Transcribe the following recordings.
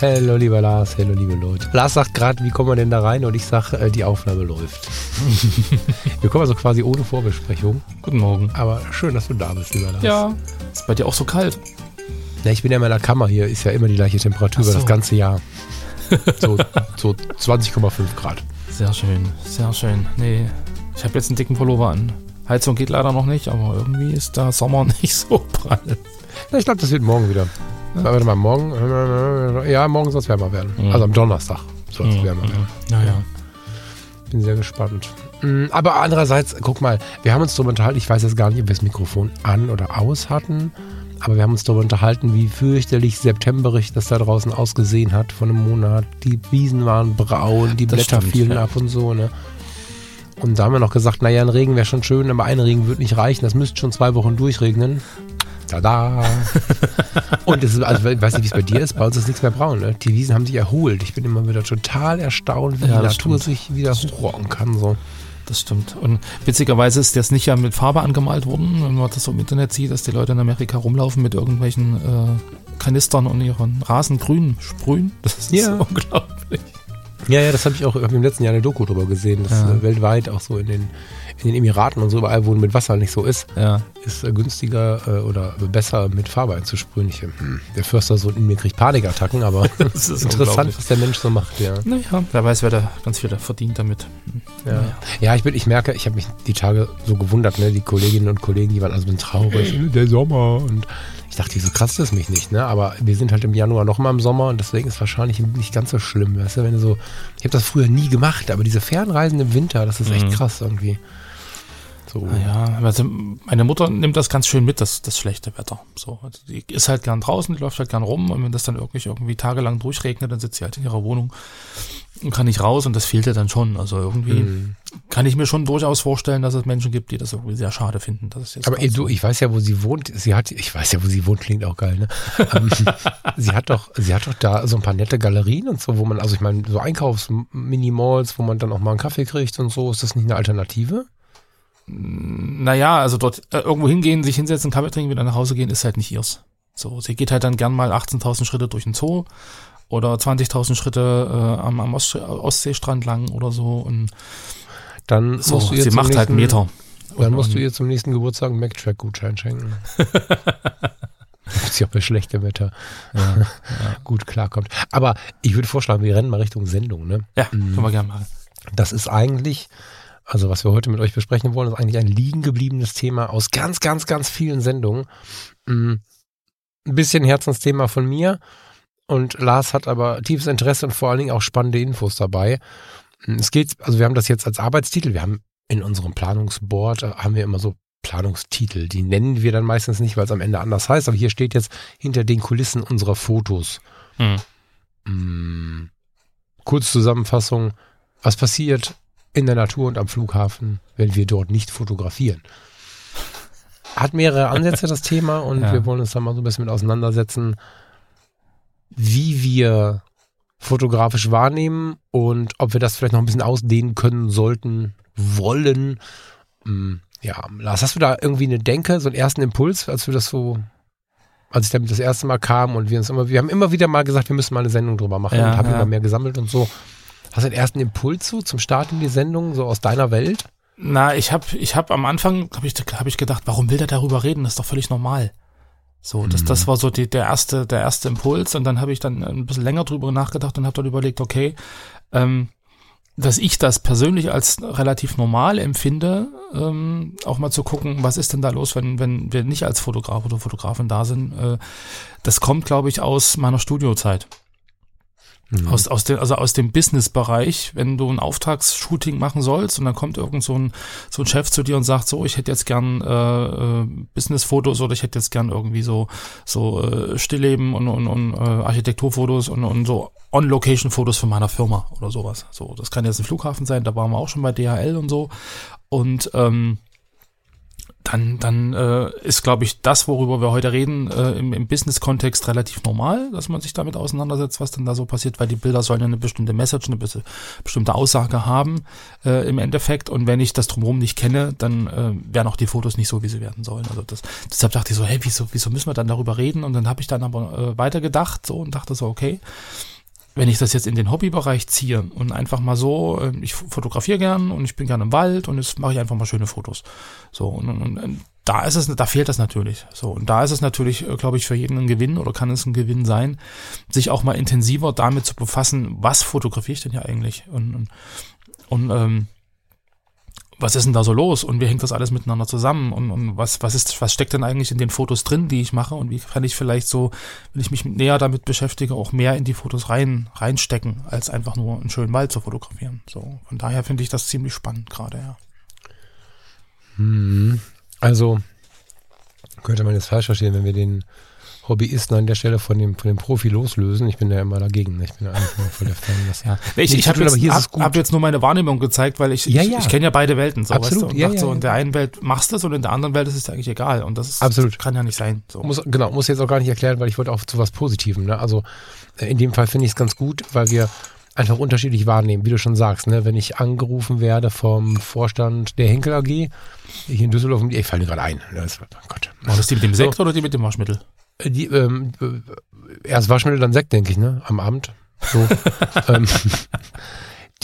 Hallo, lieber Lars. Hallo, liebe Leute. Lars sagt gerade, wie kommen wir denn da rein? Und ich sage, äh, die Aufnahme läuft. wir kommen also quasi ohne Vorbesprechung. Guten Morgen. Aber schön, dass du da bist, lieber Lars. Ja. Ist bei dir auch so kalt? Ja, ich bin ja in meiner Kammer hier. Ist ja immer die gleiche Temperatur so. über das ganze Jahr. So, so 20,5 Grad. Sehr schön, sehr schön. Nee, ich habe jetzt einen dicken Pullover an. Heizung geht leider noch nicht, aber irgendwie ist der Sommer nicht so prall. Ja, ich glaube, das wird morgen wieder. Ja. Warte mal, morgen. Ja, morgen soll es wärmer werden. Mhm. Also am Donnerstag soll es mhm. wärmer werden. Ja, ja. Bin sehr gespannt. Mm, aber andererseits, guck mal, wir haben uns darüber unterhalten, ich weiß jetzt gar nicht, ob wir das Mikrofon an oder aus hatten, aber wir haben uns darüber unterhalten, wie fürchterlich septemberig das da draußen ausgesehen hat von einem Monat. Die Wiesen waren braun, die das Blätter stimmt, fielen ja. ab und so, ne? Und da haben wir noch gesagt, naja, ein Regen wäre schon schön, aber ein Regen würde nicht reichen. Das müsste schon zwei Wochen durchregnen. Tada! und es ist, also, ich weiß nicht, wie es bei dir ist, bei uns ist nichts mehr braun. Ne? Die Wiesen haben sich erholt. Ich bin immer wieder total erstaunt, wie ja, die Natur stimmt. sich wieder hochrocken kann. So. Das stimmt. Und witzigerweise ist das nicht ja mit Farbe angemalt worden, wenn man das so im Internet sieht, dass die Leute in Amerika rumlaufen mit irgendwelchen äh, Kanistern und ihren Rasen grün sprühen. Das ist ja. unglaublich. Ja, ja, das habe ich auch hab im letzten Jahr eine Doku drüber gesehen, dass ja. Äh, weltweit auch so in den, in den Emiraten und so überall, wo mit Wasser nicht so ist, ja. ist äh, günstiger äh, oder besser mit Farbe einzusprühen. Ich, hm, der Förster so in mir kriegt Panikattacken, aber es ist interessant, was der Mensch so macht, ja. Naja, wer weiß, wer da ganz viel verdient damit. Ja, naja. ja ich, bin, ich merke, ich habe mich die Tage so gewundert, ne? die Kolleginnen und Kollegen, die waren also traurig, der Sommer und ich dachte, so krass ist mich nicht, ne? Aber wir sind halt im Januar noch mal im Sommer und deswegen ist es wahrscheinlich nicht ganz so schlimm, weißt du, wenn du so, ich habe das früher nie gemacht, aber diese Fernreisen im Winter, das ist echt mhm. krass irgendwie. So. Ja, also meine Mutter nimmt das ganz schön mit, das, das schlechte Wetter. So, also die ist halt gern draußen, die läuft halt gern rum und wenn das dann wirklich irgendwie tagelang durchregnet, dann sitzt sie halt in ihrer Wohnung und kann nicht raus und das fehlt ihr dann schon. Also irgendwie mhm. kann ich mir schon durchaus vorstellen, dass es Menschen gibt, die das irgendwie sehr schade finden. Dass es jetzt Aber du, ich weiß ja, wo sie wohnt. Sie hat, ich weiß ja, wo sie wohnt, klingt auch geil, ne? Ähm, sie hat doch, sie hat doch da so ein paar nette Galerien und so, wo man, also ich meine, so Einkaufs-Minimalls, wo man dann auch mal einen Kaffee kriegt und so. Ist das nicht eine Alternative? Naja, also dort äh, irgendwo hingehen, sich hinsetzen, Kaffee trinken, wieder nach Hause gehen, ist halt nicht ihrs. So, sie geht halt dann gern mal 18.000 Schritte durch den Zoo oder 20.000 Schritte äh, am, am Ostsee, Ostseestrand lang oder so und dann so, musst du sie macht halt nächsten, halt Meter. Dann musst du ihr zum nächsten Geburtstag einen Mac-Track-Gutschein schenken. Ob sie auch bei schlechtem Wetter ja, ja. gut klarkommt. Aber ich würde vorschlagen, wir rennen mal Richtung Sendung, ne? Ja, können wir gerne machen. Das ist eigentlich also was wir heute mit euch besprechen wollen, ist eigentlich ein liegen gebliebenes Thema aus ganz, ganz, ganz vielen Sendungen. Mm, ein bisschen Herzensthema von mir. Und Lars hat aber tiefes Interesse und vor allen Dingen auch spannende Infos dabei. Mm, es geht, also wir haben das jetzt als Arbeitstitel. Wir haben in unserem Planungsboard, äh, haben wir immer so Planungstitel. Die nennen wir dann meistens nicht, weil es am Ende anders heißt. Aber hier steht jetzt hinter den Kulissen unserer Fotos. Hm. Mm, Kurzzusammenfassung. Was passiert, in der Natur und am Flughafen, wenn wir dort nicht fotografieren. Hat mehrere Ansätze das Thema und ja. wir wollen uns da mal so ein bisschen mit auseinandersetzen, wie wir fotografisch wahrnehmen und ob wir das vielleicht noch ein bisschen ausdehnen können, sollten, wollen. Hm, ja, Lars, hast du da irgendwie eine Denke, so einen ersten Impuls, als wir das so, als ich damit das erste Mal kam und wir uns immer, wir haben immer wieder mal gesagt, wir müssen mal eine Sendung drüber machen ja, und haben ja. immer mehr gesammelt und so. Hast du den ersten Impuls zu zum Start in die Sendung, so aus deiner Welt? Na, ich habe ich hab am Anfang, habe ich, hab ich gedacht, warum will der darüber reden? Das ist doch völlig normal. So, das, mhm. das war so die, der erste, der erste Impuls und dann habe ich dann ein bisschen länger drüber nachgedacht und habe dann überlegt, okay, ähm, dass ich das persönlich als relativ normal empfinde, ähm, auch mal zu gucken, was ist denn da los, wenn, wenn wir nicht als Fotograf oder Fotografin da sind. Äh, das kommt, glaube ich, aus meiner Studiozeit. Mhm. Aus, aus dem, also aus dem Business-Bereich, wenn du ein Auftragsshooting machen sollst und dann kommt irgend so ein, so ein Chef zu dir und sagt so, ich hätte jetzt gern äh, äh, Business-Fotos oder ich hätte jetzt gern irgendwie so, so äh, Stillleben und, und, und äh, Architekturfotos und, und so On-Location-Fotos von meiner Firma oder sowas. So, das kann jetzt ein Flughafen sein, da waren wir auch schon bei DHL und so. Und ähm, dann, dann äh, ist, glaube ich, das, worüber wir heute reden, äh, im, im Business-Kontext relativ normal, dass man sich damit auseinandersetzt, was denn da so passiert, weil die Bilder sollen ja eine bestimmte Message, eine bestimmte Aussage haben äh, im Endeffekt. Und wenn ich das drumherum nicht kenne, dann äh, wären auch die Fotos nicht so, wie sie werden sollen. Also das, deshalb dachte ich so, hey, wieso, wieso müssen wir dann darüber reden? Und dann habe ich dann aber äh, weitergedacht so und dachte so, okay, wenn ich das jetzt in den Hobbybereich ziehe und einfach mal so, ähm, ich fotografiere gern und ich bin gern im Wald und jetzt mache ich einfach mal schöne Fotos. So, und, und, und da ist es, da fehlt das natürlich. So, und da ist es natürlich, äh, glaube ich, für jeden ein Gewinn oder kann es ein Gewinn sein, sich auch mal intensiver damit zu befassen, was fotografiere ich denn ja eigentlich? Und, und, und ähm, was ist denn da so los und wie hängt das alles miteinander zusammen und, und was, was ist, was steckt denn eigentlich in den Fotos drin, die ich mache und wie kann ich vielleicht so, wenn ich mich näher damit beschäftige, auch mehr in die Fotos rein, reinstecken, als einfach nur einen schönen Wald zu fotografieren. So, von daher finde ich das ziemlich spannend gerade, ja. Hm, also, könnte man jetzt falsch verstehen, wenn wir den Hobbyisten an der Stelle von dem, von dem Profi loslösen. Ich bin ja immer dagegen. Ich bin ja eigentlich nur voll der Fan. Das ja. Ich, ich habe jetzt, hab, hab jetzt nur meine Wahrnehmung gezeigt, weil ich, ja, ja. ich, ich kenne ja beide Welten. So, Absolut. Weißt du? und, ja, ja, so, und der einen Welt machst du es und in der anderen Welt ist es eigentlich egal. Und das, ist, Absolut. Das kann ja nicht sein. So. Muss, genau, muss jetzt auch gar nicht erklären, weil ich wollte auch zu was Positivem. Ne? Also äh, in dem Fall finde ich es ganz gut, weil wir einfach unterschiedlich wahrnehmen, wie du schon sagst. Ne? Wenn ich angerufen werde vom Vorstand der Henkel AG, hier in Düsseldorf, ich falle mir gerade ein. Das, oh Gott. War das die mit dem Sekt so. oder die mit dem Waschmittel? Die, ähm, erst Waschmittel, dann Sekt, denke ich, ne? Am Abend. So. ähm,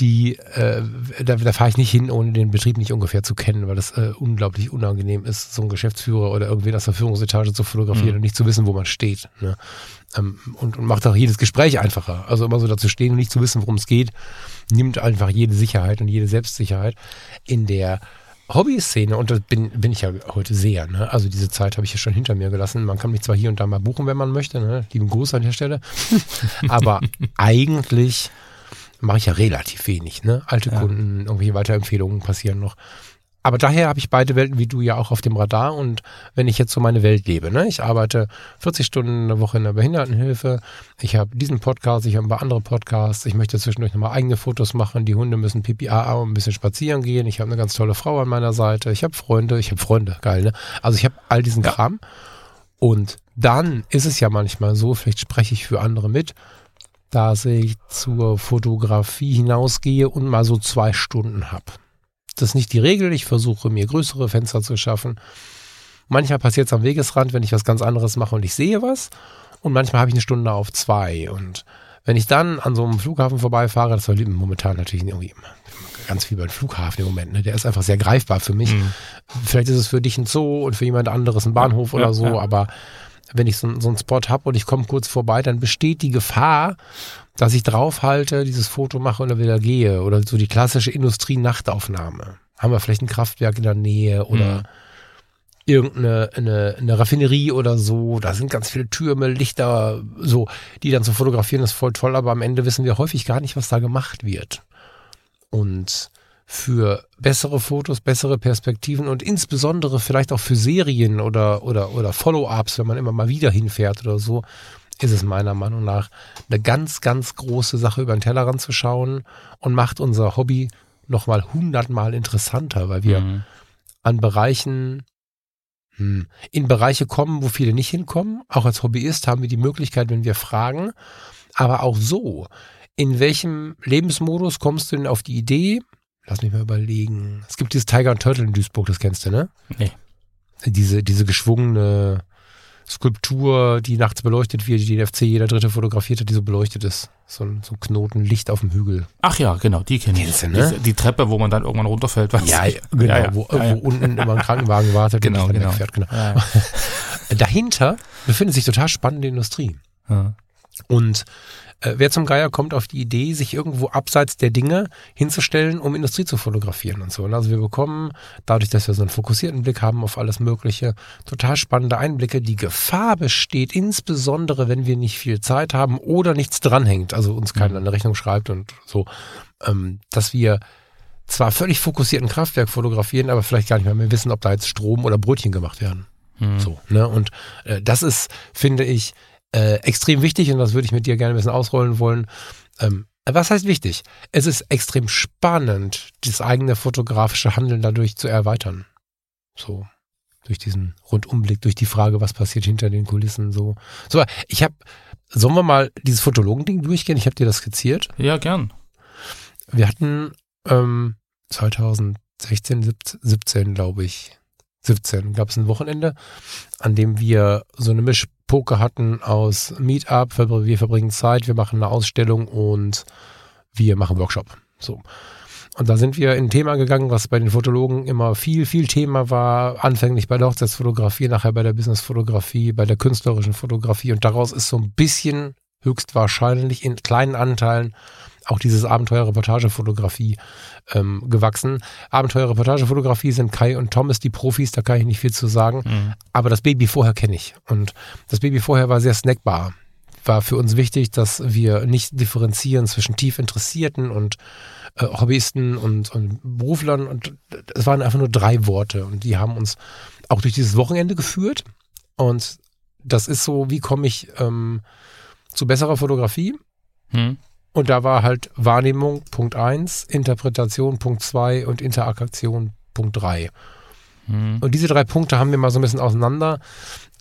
die, äh, da, da fahre ich nicht hin, ohne den Betrieb nicht ungefähr zu kennen, weil das äh, unglaublich unangenehm ist, so einen Geschäftsführer oder irgendwie aus der Führungsetage zu fotografieren mhm. und nicht zu wissen, wo man steht. Ne? Ähm, und, und macht auch jedes Gespräch einfacher. Also immer so dazu stehen und nicht zu wissen, worum es geht, nimmt einfach jede Sicherheit und jede Selbstsicherheit in der Hobby-Szene, und das bin, bin ich ja heute sehr, ne? also diese Zeit habe ich ja schon hinter mir gelassen. Man kann mich zwar hier und da mal buchen, wenn man möchte, ne? lieben Gruß an der Stelle, aber eigentlich mache ich ja relativ wenig. Ne? Alte ja. Kunden, irgendwelche Weiterempfehlungen passieren noch aber daher habe ich beide Welten wie du ja auch auf dem Radar. Und wenn ich jetzt so meine Welt lebe, ne, ich arbeite 40 Stunden in der Woche in der Behindertenhilfe, ich habe diesen Podcast, ich habe ein paar andere Podcasts, ich möchte zwischendurch nochmal eigene Fotos machen, die Hunde müssen pipi -a und ein bisschen spazieren gehen, ich habe eine ganz tolle Frau an meiner Seite, ich habe Freunde, ich habe Freunde, geil, ne? Also ich habe all diesen ja. Kram. Und dann ist es ja manchmal so, vielleicht spreche ich für andere mit, dass ich zur Fotografie hinausgehe und mal so zwei Stunden habe. Das ist nicht die Regel. Ich versuche mir größere Fenster zu schaffen. Manchmal passiert es am Wegesrand, wenn ich was ganz anderes mache und ich sehe was. Und manchmal habe ich eine Stunde auf zwei. Und wenn ich dann an so einem Flughafen vorbeifahre, das war momentan natürlich irgendwie ganz viel beim Flughafen im Moment, ne? der ist einfach sehr greifbar für mich. Mhm. Vielleicht ist es für dich ein Zoo und für jemand anderes ein Bahnhof ja, oder so, ja. aber wenn ich so, so einen Spot habe und ich komme kurz vorbei, dann besteht die Gefahr, dass ich draufhalte, dieses Foto mache und dann wieder gehe. Oder so die klassische Industrie-Nachtaufnahme. Haben wir vielleicht ein Kraftwerk in der Nähe oder mhm. irgendeine eine, eine Raffinerie oder so. Da sind ganz viele Türme, Lichter, so, die dann zu fotografieren, ist voll toll, aber am Ende wissen wir häufig gar nicht, was da gemacht wird. Und für bessere Fotos, bessere Perspektiven und insbesondere vielleicht auch für Serien oder, oder, oder Follow-ups, wenn man immer mal wieder hinfährt oder so, ist es meiner Meinung nach eine ganz, ganz große Sache, über den Tellerrand zu schauen und macht unser Hobby nochmal hundertmal interessanter, weil wir mhm. an Bereichen, hm, in Bereiche kommen, wo viele nicht hinkommen. Auch als Hobbyist haben wir die Möglichkeit, wenn wir fragen, aber auch so, in welchem Lebensmodus kommst du denn auf die Idee, Lass mich mal überlegen. Es gibt dieses Tiger und Turtle in Duisburg, das kennst du, ne? Nee. Diese, diese geschwungene Skulptur, die nachts beleuchtet wird, die den FC jeder Dritte fotografiert hat, die so beleuchtet ist. So ein, so ein Knoten Licht auf dem Hügel. Ach ja, genau, die kenne ich. Ne? Die, die, Treppe, wo man dann irgendwann runterfällt. Was ja, genau, ja, ja. Wo, ja, wo, unten immer ein Krankenwagen wartet genau, und genau. Wegfährt, genau. Dahinter befindet sich total spannende Industrie. Und Äh, wer zum Geier kommt auf die Idee, sich irgendwo abseits der Dinge hinzustellen, um Industrie zu fotografieren und so. Und also wir bekommen, dadurch, dass wir so einen fokussierten Blick haben auf alles Mögliche, total spannende Einblicke. Die Gefahr besteht insbesondere, wenn wir nicht viel Zeit haben oder nichts dranhängt, also uns keiner eine Rechnung schreibt und so, ähm, dass wir zwar völlig fokussierten Kraftwerk fotografieren, aber vielleicht gar nicht mehr, mehr wissen, ob da jetzt Strom oder Brötchen gemacht werden. Mhm. So, ne? Und äh, das ist, finde ich, äh, extrem wichtig und das würde ich mit dir gerne ein bisschen ausrollen wollen. Ähm, was heißt wichtig? Es ist extrem spannend, das eigene fotografische Handeln dadurch zu erweitern. So, durch diesen Rundumblick, durch die Frage, was passiert hinter den Kulissen, so. So, ich habe, sollen wir mal dieses Fotologen-Ding durchgehen? Ich habe dir das skizziert. Ja, gern. Wir hatten ähm, 2016, 17, glaube ich, 17 gab es ein Wochenende, an dem wir so eine Mischpoke hatten aus Meetup, wir verbringen Zeit, wir machen eine Ausstellung und wir machen Workshop. So. Und da sind wir in ein Thema gegangen, was bei den Fotologen immer viel, viel Thema war. Anfänglich bei der Hochzeitsfotografie, nachher bei der Businessfotografie, bei der künstlerischen Fotografie. Und daraus ist so ein bisschen höchstwahrscheinlich in kleinen Anteilen auch dieses Abenteuer-Reportage-Fotografie ähm, gewachsen. Abenteuer-Reportage-Fotografie sind Kai und Thomas die Profis, da kann ich nicht viel zu sagen. Mhm. Aber das Baby vorher kenne ich. Und das Baby vorher war sehr snackbar. War für uns wichtig, dass wir nicht differenzieren zwischen tief Interessierten und äh, Hobbyisten und, und Beruflern. Und es waren einfach nur drei Worte. Und die haben uns auch durch dieses Wochenende geführt. Und das ist so, wie komme ich ähm, zu besserer Fotografie? Hm. Und da war halt Wahrnehmung Punkt 1, Interpretation Punkt 2 und Interaktion Punkt 3. Hm. Und diese drei Punkte haben wir mal so ein bisschen auseinander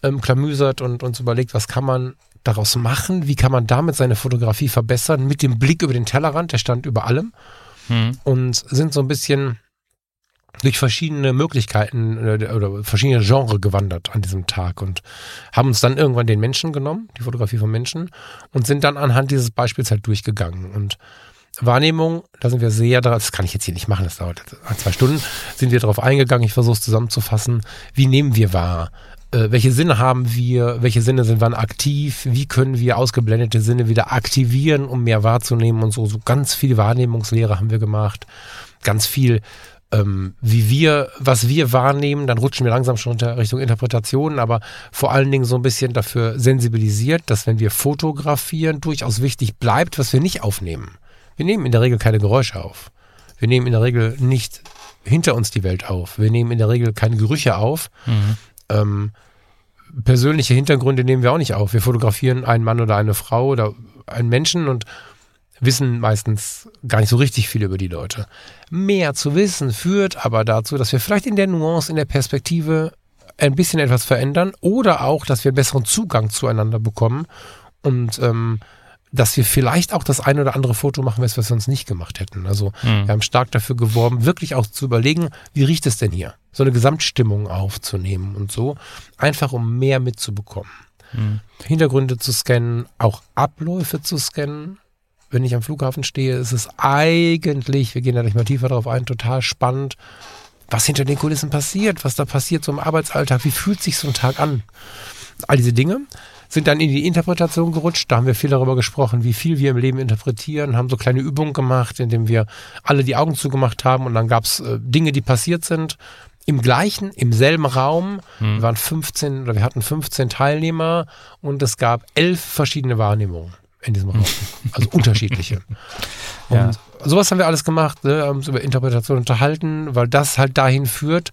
ähm, klamüsert und uns überlegt, was kann man daraus machen? Wie kann man damit seine Fotografie verbessern? Mit dem Blick über den Tellerrand, der stand über allem. Hm. Und sind so ein bisschen durch verschiedene Möglichkeiten oder, oder verschiedene Genre gewandert an diesem Tag und haben uns dann irgendwann den Menschen genommen, die Fotografie von Menschen, und sind dann anhand dieses Beispiels halt durchgegangen. Und Wahrnehmung, da sind wir sehr darauf, das kann ich jetzt hier nicht machen, das dauert zwei Stunden, sind wir darauf eingegangen, ich versuche es zusammenzufassen, wie nehmen wir wahr? Äh, welche Sinne haben wir? Welche Sinne sind wann aktiv? Wie können wir ausgeblendete Sinne wieder aktivieren, um mehr wahrzunehmen und so? So ganz viel Wahrnehmungslehre haben wir gemacht. Ganz viel ähm, wie wir, was wir wahrnehmen, dann rutschen wir langsam schon unter Richtung Interpretation, aber vor allen Dingen so ein bisschen dafür sensibilisiert, dass wenn wir fotografieren, durchaus wichtig bleibt, was wir nicht aufnehmen. Wir nehmen in der Regel keine Geräusche auf. Wir nehmen in der Regel nicht hinter uns die Welt auf. Wir nehmen in der Regel keine Gerüche auf. Mhm. Ähm, persönliche Hintergründe nehmen wir auch nicht auf. Wir fotografieren einen Mann oder eine Frau oder einen Menschen und wissen meistens gar nicht so richtig viel über die Leute. Mehr zu wissen führt aber dazu, dass wir vielleicht in der Nuance, in der Perspektive ein bisschen etwas verändern oder auch, dass wir besseren Zugang zueinander bekommen und ähm, dass wir vielleicht auch das eine oder andere Foto machen, was wir sonst nicht gemacht hätten. Also mhm. wir haben stark dafür geworben, wirklich auch zu überlegen, wie riecht es denn hier? So eine Gesamtstimmung aufzunehmen und so, einfach um mehr mitzubekommen. Mhm. Hintergründe zu scannen, auch Abläufe zu scannen, wenn ich am Flughafen stehe, ist es eigentlich, wir gehen da nicht mal tiefer drauf ein, total spannend, was hinter den Kulissen passiert, was da passiert so im Arbeitsalltag, wie fühlt sich so ein Tag an. All diese Dinge sind dann in die Interpretation gerutscht. Da haben wir viel darüber gesprochen, wie viel wir im Leben interpretieren, haben so kleine Übungen gemacht, indem wir alle die Augen zugemacht haben und dann gab es äh, Dinge, die passiert sind. Im gleichen, im selben Raum. Hm. Wir waren 15 oder wir hatten 15 Teilnehmer und es gab elf verschiedene Wahrnehmungen in diesem Raum. Also unterschiedliche. Und ja. sowas haben wir alles gemacht, ne, haben uns über Interpretation unterhalten, weil das halt dahin führt,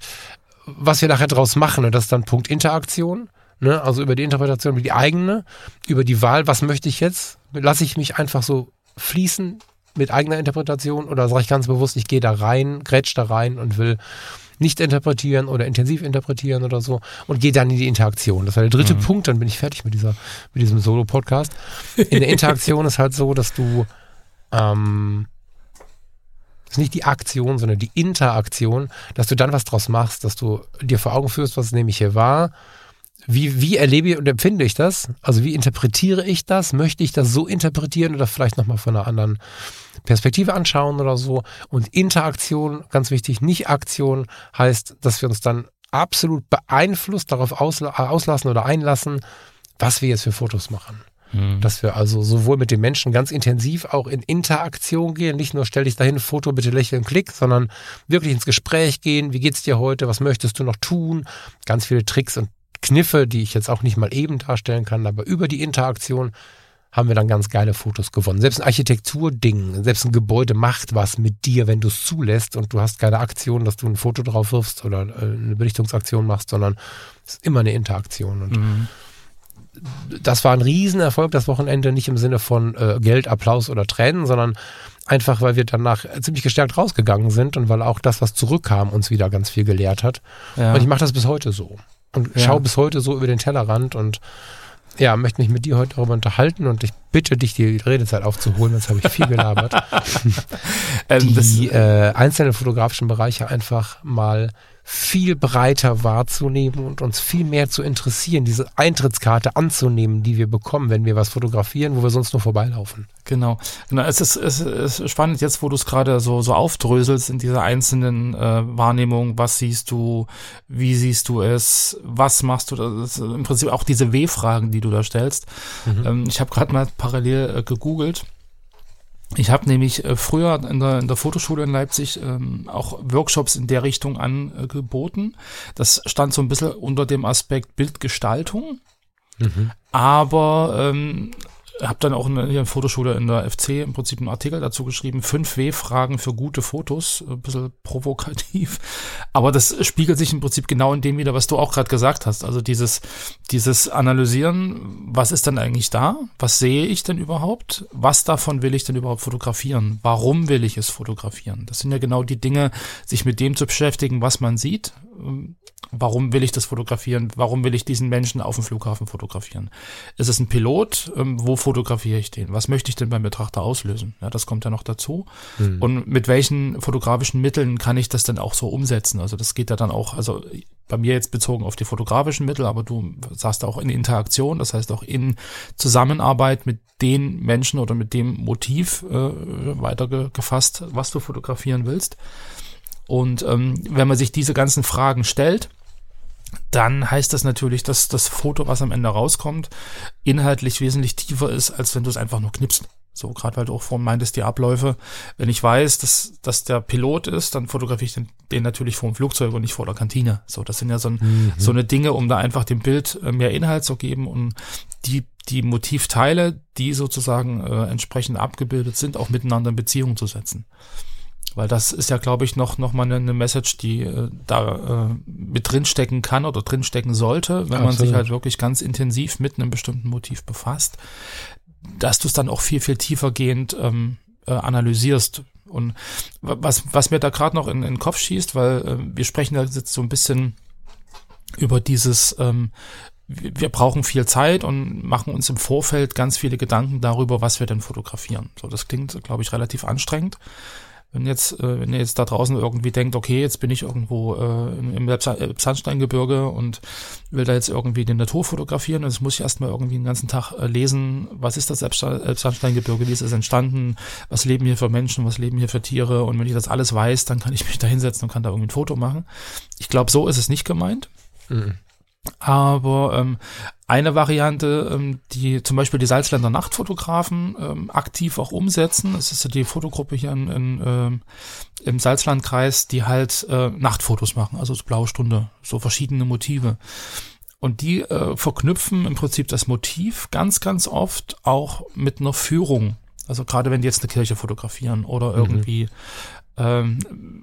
was wir nachher draus machen. Und das ist dann Punkt Interaktion. Ne? Also über die Interpretation, über die eigene, über die Wahl, was möchte ich jetzt? Lasse ich mich einfach so fließen mit eigener Interpretation oder sage ich ganz bewusst, ich gehe da rein, grätsch da rein und will nicht interpretieren oder intensiv interpretieren oder so und gehe dann in die Interaktion. Das war der dritte mhm. Punkt, dann bin ich fertig mit dieser, mit diesem Solo-Podcast. In der Interaktion ist halt so, dass du ähm, ist nicht die Aktion, sondern die Interaktion, dass du dann was draus machst, dass du dir vor Augen führst, was nämlich hier war. Wie, wie erlebe und empfinde ich das? Also wie interpretiere ich das? Möchte ich das so interpretieren oder vielleicht nochmal von einer anderen Perspektive anschauen oder so. Und Interaktion, ganz wichtig, nicht Aktion, heißt, dass wir uns dann absolut beeinflusst darauf ausla auslassen oder einlassen, was wir jetzt für Fotos machen. Mhm. Dass wir also sowohl mit den Menschen ganz intensiv auch in Interaktion gehen, nicht nur stell dich dahin, Foto, bitte lächeln, klick, sondern wirklich ins Gespräch gehen. Wie geht's dir heute? Was möchtest du noch tun? Ganz viele Tricks und Kniffe, die ich jetzt auch nicht mal eben darstellen kann, aber über die Interaktion haben wir dann ganz geile Fotos gewonnen. Selbst ein Architekturding, selbst ein Gebäude macht was mit dir, wenn du es zulässt und du hast keine Aktion, dass du ein Foto drauf wirfst oder äh, eine Belichtungsaktion machst, sondern es ist immer eine Interaktion. Und mhm. das war ein Riesenerfolg, das Wochenende, nicht im Sinne von äh, Geld, Applaus oder Tränen, sondern einfach, weil wir danach ziemlich gestärkt rausgegangen sind und weil auch das, was zurückkam, uns wieder ganz viel gelehrt hat. Ja. Und ich mache das bis heute so. Und ja. schaue bis heute so über den Tellerrand und ja, möchte mich mit dir heute darüber unterhalten und ich bitte dich, die Redezeit aufzuholen, sonst habe ich viel gelabert. Ähm, die äh, einzelnen fotografischen Bereiche einfach mal viel breiter wahrzunehmen und uns viel mehr zu interessieren, diese Eintrittskarte anzunehmen, die wir bekommen, wenn wir was fotografieren, wo wir sonst nur vorbeilaufen. Genau. genau. Es, ist, es ist spannend jetzt, wo du es gerade so, so aufdröselst in dieser einzelnen äh, Wahrnehmung. Was siehst du? Wie siehst du es? Was machst du? Das ist im Prinzip auch diese W-Fragen, die du da stellst. Mhm. Ähm, ich habe gerade mal parallel äh, gegoogelt ich habe nämlich äh, früher in der, in der Fotoschule in Leipzig ähm, auch Workshops in der Richtung angeboten. Das stand so ein bisschen unter dem Aspekt Bildgestaltung. Mhm. Aber ähm, habe dann auch in der Fotoschule in der FC im Prinzip einen Artikel dazu geschrieben, fünf W-Fragen für gute Fotos, ein bisschen provokativ, aber das spiegelt sich im Prinzip genau in dem wieder, was du auch gerade gesagt hast, also dieses, dieses Analysieren, was ist denn eigentlich da, was sehe ich denn überhaupt, was davon will ich denn überhaupt fotografieren, warum will ich es fotografieren, das sind ja genau die Dinge, sich mit dem zu beschäftigen, was man sieht, warum will ich das fotografieren? Warum will ich diesen Menschen auf dem Flughafen fotografieren? Ist es ein Pilot? Ähm, wo fotografiere ich den? Was möchte ich denn beim Betrachter auslösen? Ja, das kommt ja noch dazu. Mhm. Und mit welchen fotografischen Mitteln kann ich das denn auch so umsetzen? Also das geht ja dann auch, also bei mir jetzt bezogen auf die fotografischen Mittel, aber du sagst auch in Interaktion, das heißt auch in Zusammenarbeit mit den Menschen oder mit dem Motiv äh, weitergefasst, was du fotografieren willst. Und ähm, wenn man sich diese ganzen Fragen stellt, dann heißt das natürlich, dass das Foto, was am Ende rauskommt, inhaltlich wesentlich tiefer ist, als wenn du es einfach nur knipst. So, gerade weil du auch vorhin meintest, die Abläufe. Wenn ich weiß, dass, dass der Pilot ist, dann fotografiere ich den, den natürlich vor dem Flugzeug und nicht vor der Kantine. So, das sind ja so, ein, mhm. so eine Dinge, um da einfach dem Bild äh, mehr Inhalt zu geben und die, die Motivteile, die sozusagen äh, entsprechend abgebildet sind, auch miteinander in Beziehung zu setzen. Weil das ist ja, glaube ich, noch, noch mal eine, Message, die äh, da äh, mit drinstecken kann oder drinstecken sollte, wenn Absolut. man sich halt wirklich ganz intensiv mit einem bestimmten Motiv befasst, dass du es dann auch viel, viel tiefergehend ähm, äh, analysierst. Und was, was mir da gerade noch in, in den Kopf schießt, weil äh, wir sprechen da jetzt so ein bisschen über dieses ähm, wir brauchen viel Zeit und machen uns im Vorfeld ganz viele Gedanken darüber, was wir denn fotografieren. So, das klingt, glaube ich, relativ anstrengend. Wenn jetzt, äh, wenn ihr jetzt da draußen irgendwie denkt, okay, jetzt bin ich irgendwo äh, im Sandsteingebirge und will da jetzt irgendwie die Natur fotografieren, und jetzt muss ich erstmal irgendwie den ganzen Tag äh, lesen, was ist das Sandsteingebirge, wie ist es entstanden, was leben hier für Menschen, was leben hier für Tiere und wenn ich das alles weiß, dann kann ich mich da hinsetzen und kann da irgendwie ein Foto machen. Ich glaube, so ist es nicht gemeint. Mhm. Aber ähm, eine Variante, ähm, die zum Beispiel die Salzländer Nachtfotografen ähm, aktiv auch umsetzen, das ist ja die Fotogruppe hier in, in, ähm, im Salzlandkreis, die halt äh, Nachtfotos machen, also so blaue Stunde, so verschiedene Motive. Und die äh, verknüpfen im Prinzip das Motiv ganz, ganz oft auch mit einer Führung. Also gerade wenn die jetzt eine Kirche fotografieren oder mhm. irgendwie ähm,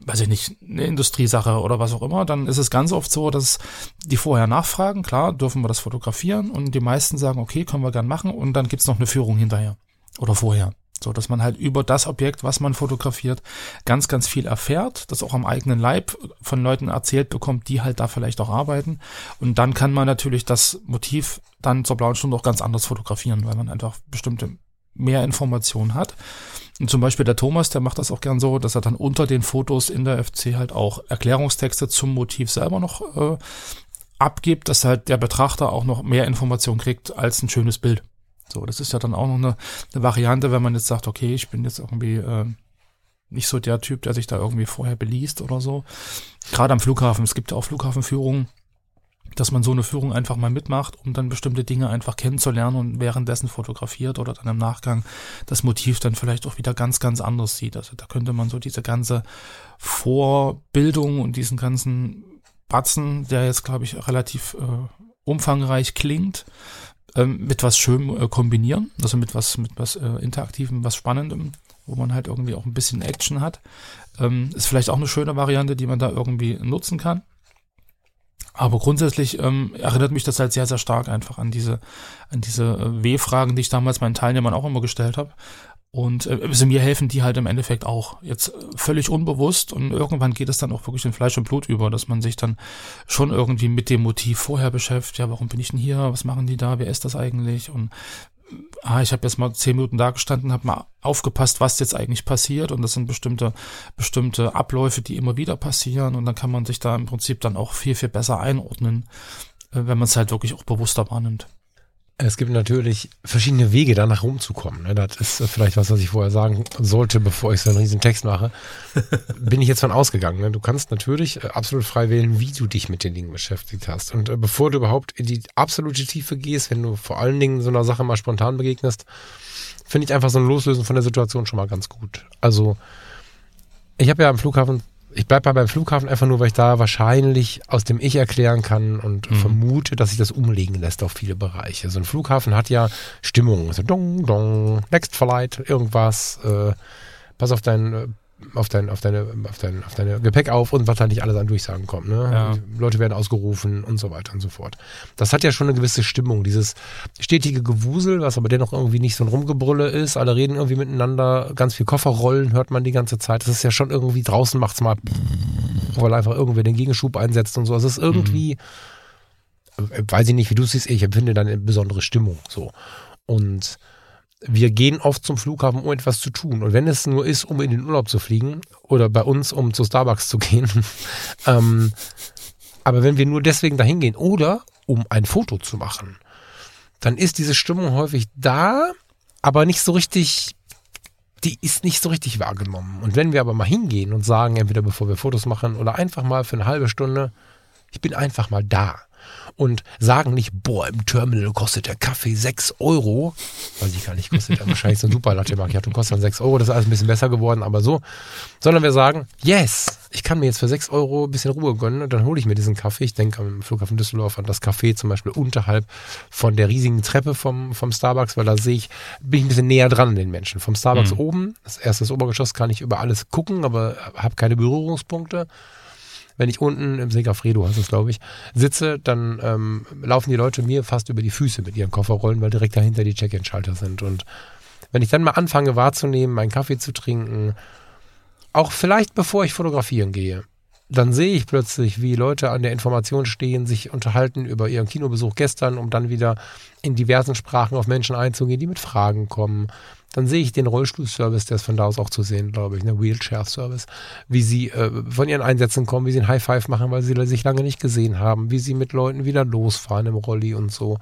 weiß ich nicht, eine Industriesache oder was auch immer, dann ist es ganz oft so, dass die vorher nachfragen, klar, dürfen wir das fotografieren und die meisten sagen, okay, können wir gern machen und dann gibt's noch eine Führung hinterher oder vorher. So, dass man halt über das Objekt, was man fotografiert, ganz, ganz viel erfährt, das auch am eigenen Leib von Leuten erzählt bekommt, die halt da vielleicht auch arbeiten. Und dann kann man natürlich das Motiv dann zur blauen Stunde auch ganz anders fotografieren, weil man einfach bestimmte mehr Informationen hat. Und zum Beispiel der Thomas, der macht das auch gern so, dass er dann unter den Fotos in der FC halt auch Erklärungstexte zum Motiv selber noch äh, abgibt, dass halt der Betrachter auch noch mehr Informationen kriegt als ein schönes Bild. So, das ist ja dann auch noch eine, eine Variante, wenn man jetzt sagt, okay, ich bin jetzt irgendwie äh, nicht so der Typ, der sich da irgendwie vorher beliest oder so. Gerade am Flughafen, es gibt ja auch Flughafenführungen dass man so eine Führung einfach mal mitmacht, um dann bestimmte Dinge einfach kennenzulernen und währenddessen fotografiert oder dann im Nachgang das Motiv dann vielleicht auch wieder ganz, ganz anders sieht. Also da könnte man so diese ganze Vorbildung und diesen ganzen Batzen, der jetzt, glaube ich, relativ äh, umfangreich klingt, ähm, mit was Schönem äh, kombinieren, also mit was, mit was äh, Interaktivem, was Spannendem, wo man halt irgendwie auch ein bisschen Action hat. Ähm, ist vielleicht auch eine schöne Variante, die man da irgendwie nutzen kann. Aber grundsätzlich ähm, erinnert mich das halt sehr, sehr stark einfach an diese, an diese äh, W-Fragen, die ich damals meinen Teilnehmern auch immer gestellt habe. Und äh, also mir helfen die halt im Endeffekt auch. Jetzt äh, völlig unbewusst und irgendwann geht es dann auch wirklich in Fleisch und Blut über, dass man sich dann schon irgendwie mit dem Motiv vorher beschäftigt. Ja, warum bin ich denn hier? Was machen die da? Wer ist das eigentlich? Und ah, ich habe jetzt mal zehn Minuten da gestanden, habe mal aufgepasst, was jetzt eigentlich passiert und das sind bestimmte bestimmte Abläufe, die immer wieder passieren und dann kann man sich da im Prinzip dann auch viel viel besser einordnen, äh, wenn man es halt wirklich auch bewusster wahrnimmt. Es gibt natürlich verschiedene Wege, danach rumzukommen. Ne? Das ist vielleicht was, was ich vorher sagen sollte, bevor ich so einen riesen Text mache. Bin ich jetzt von ausgegangen. Ne? Du kannst natürlich äh, absolut frei wählen, wie du dich mit den Dingen beschäftigt hast. Und äh, bevor du überhaupt in die absolute Tiefe gehst, wenn du vor allen Dingen so einer Sache mal spontan begegnest, finde ich einfach so ein Loslösen von der Situation schon mal ganz gut. Also, ich habe ja am Flughafen ich bleibe mal beim Flughafen einfach nur, weil ich da wahrscheinlich aus dem Ich erklären kann und mhm. vermute, dass sich das umlegen lässt auf viele Bereiche. So ein Flughafen hat ja Stimmung. So dong, dong, next flight, irgendwas. Äh, pass auf dein äh, auf dein, auf deine, auf dein, auf deine Gepäck auf und was da nicht alles an Durchsagen kommt. Ne? Ja. Leute werden ausgerufen und so weiter und so fort. Das hat ja schon eine gewisse Stimmung, dieses stetige Gewusel, was aber dennoch irgendwie nicht so ein Rumgebrülle ist. Alle reden irgendwie miteinander, ganz viel Kofferrollen hört man die ganze Zeit. Das ist ja schon irgendwie draußen macht's mal, weil einfach irgendwer den Gegenschub einsetzt und so. Es ist irgendwie, mhm. weiß ich nicht, wie du es siehst, ich empfinde dann eine besondere Stimmung so. Und wir gehen oft zum Flughafen, um etwas zu tun. Und wenn es nur ist, um in den Urlaub zu fliegen oder bei uns, um zu Starbucks zu gehen, ähm, aber wenn wir nur deswegen dahin gehen oder um ein Foto zu machen, dann ist diese Stimmung häufig da, aber nicht so richtig, die ist nicht so richtig wahrgenommen. Und wenn wir aber mal hingehen und sagen, entweder bevor wir Fotos machen oder einfach mal für eine halbe Stunde, ich bin einfach mal da und sagen nicht, boah, im Terminal kostet der Kaffee 6 Euro. Weiß ich gar nicht, kostet ja wahrscheinlich so ein super Latte Macchiato, kostet dann 6 Euro, das ist alles ein bisschen besser geworden, aber so. Sondern wir sagen, yes, ich kann mir jetzt für 6 Euro ein bisschen Ruhe gönnen und dann hole ich mir diesen Kaffee. Ich denke am Flughafen Düsseldorf an das Café zum Beispiel unterhalb von der riesigen Treppe vom, vom Starbucks, weil da sehe ich, bin ich ein bisschen näher dran an den Menschen. Vom Starbucks mhm. oben, das erste Obergeschoss, kann ich über alles gucken, aber habe keine Berührungspunkte wenn ich unten im Segafredo, heißt es glaube ich, sitze, dann ähm, laufen die Leute mir fast über die Füße mit ihren Kofferrollen, weil direkt dahinter die Check-in-Schalter sind. Und wenn ich dann mal anfange wahrzunehmen, meinen Kaffee zu trinken, auch vielleicht bevor ich fotografieren gehe, dann sehe ich plötzlich, wie Leute an der Information stehen, sich unterhalten über ihren Kinobesuch gestern, um dann wieder in diversen Sprachen auf Menschen einzugehen, die mit Fragen kommen. Dann sehe ich den Rollstuhlservice, der ist von da aus auch zu sehen, glaube ich, ne Wheelchair-Service, wie sie äh, von ihren Einsätzen kommen, wie sie ein High Five machen, weil sie sich lange nicht gesehen haben, wie sie mit Leuten wieder losfahren im Rolli und so.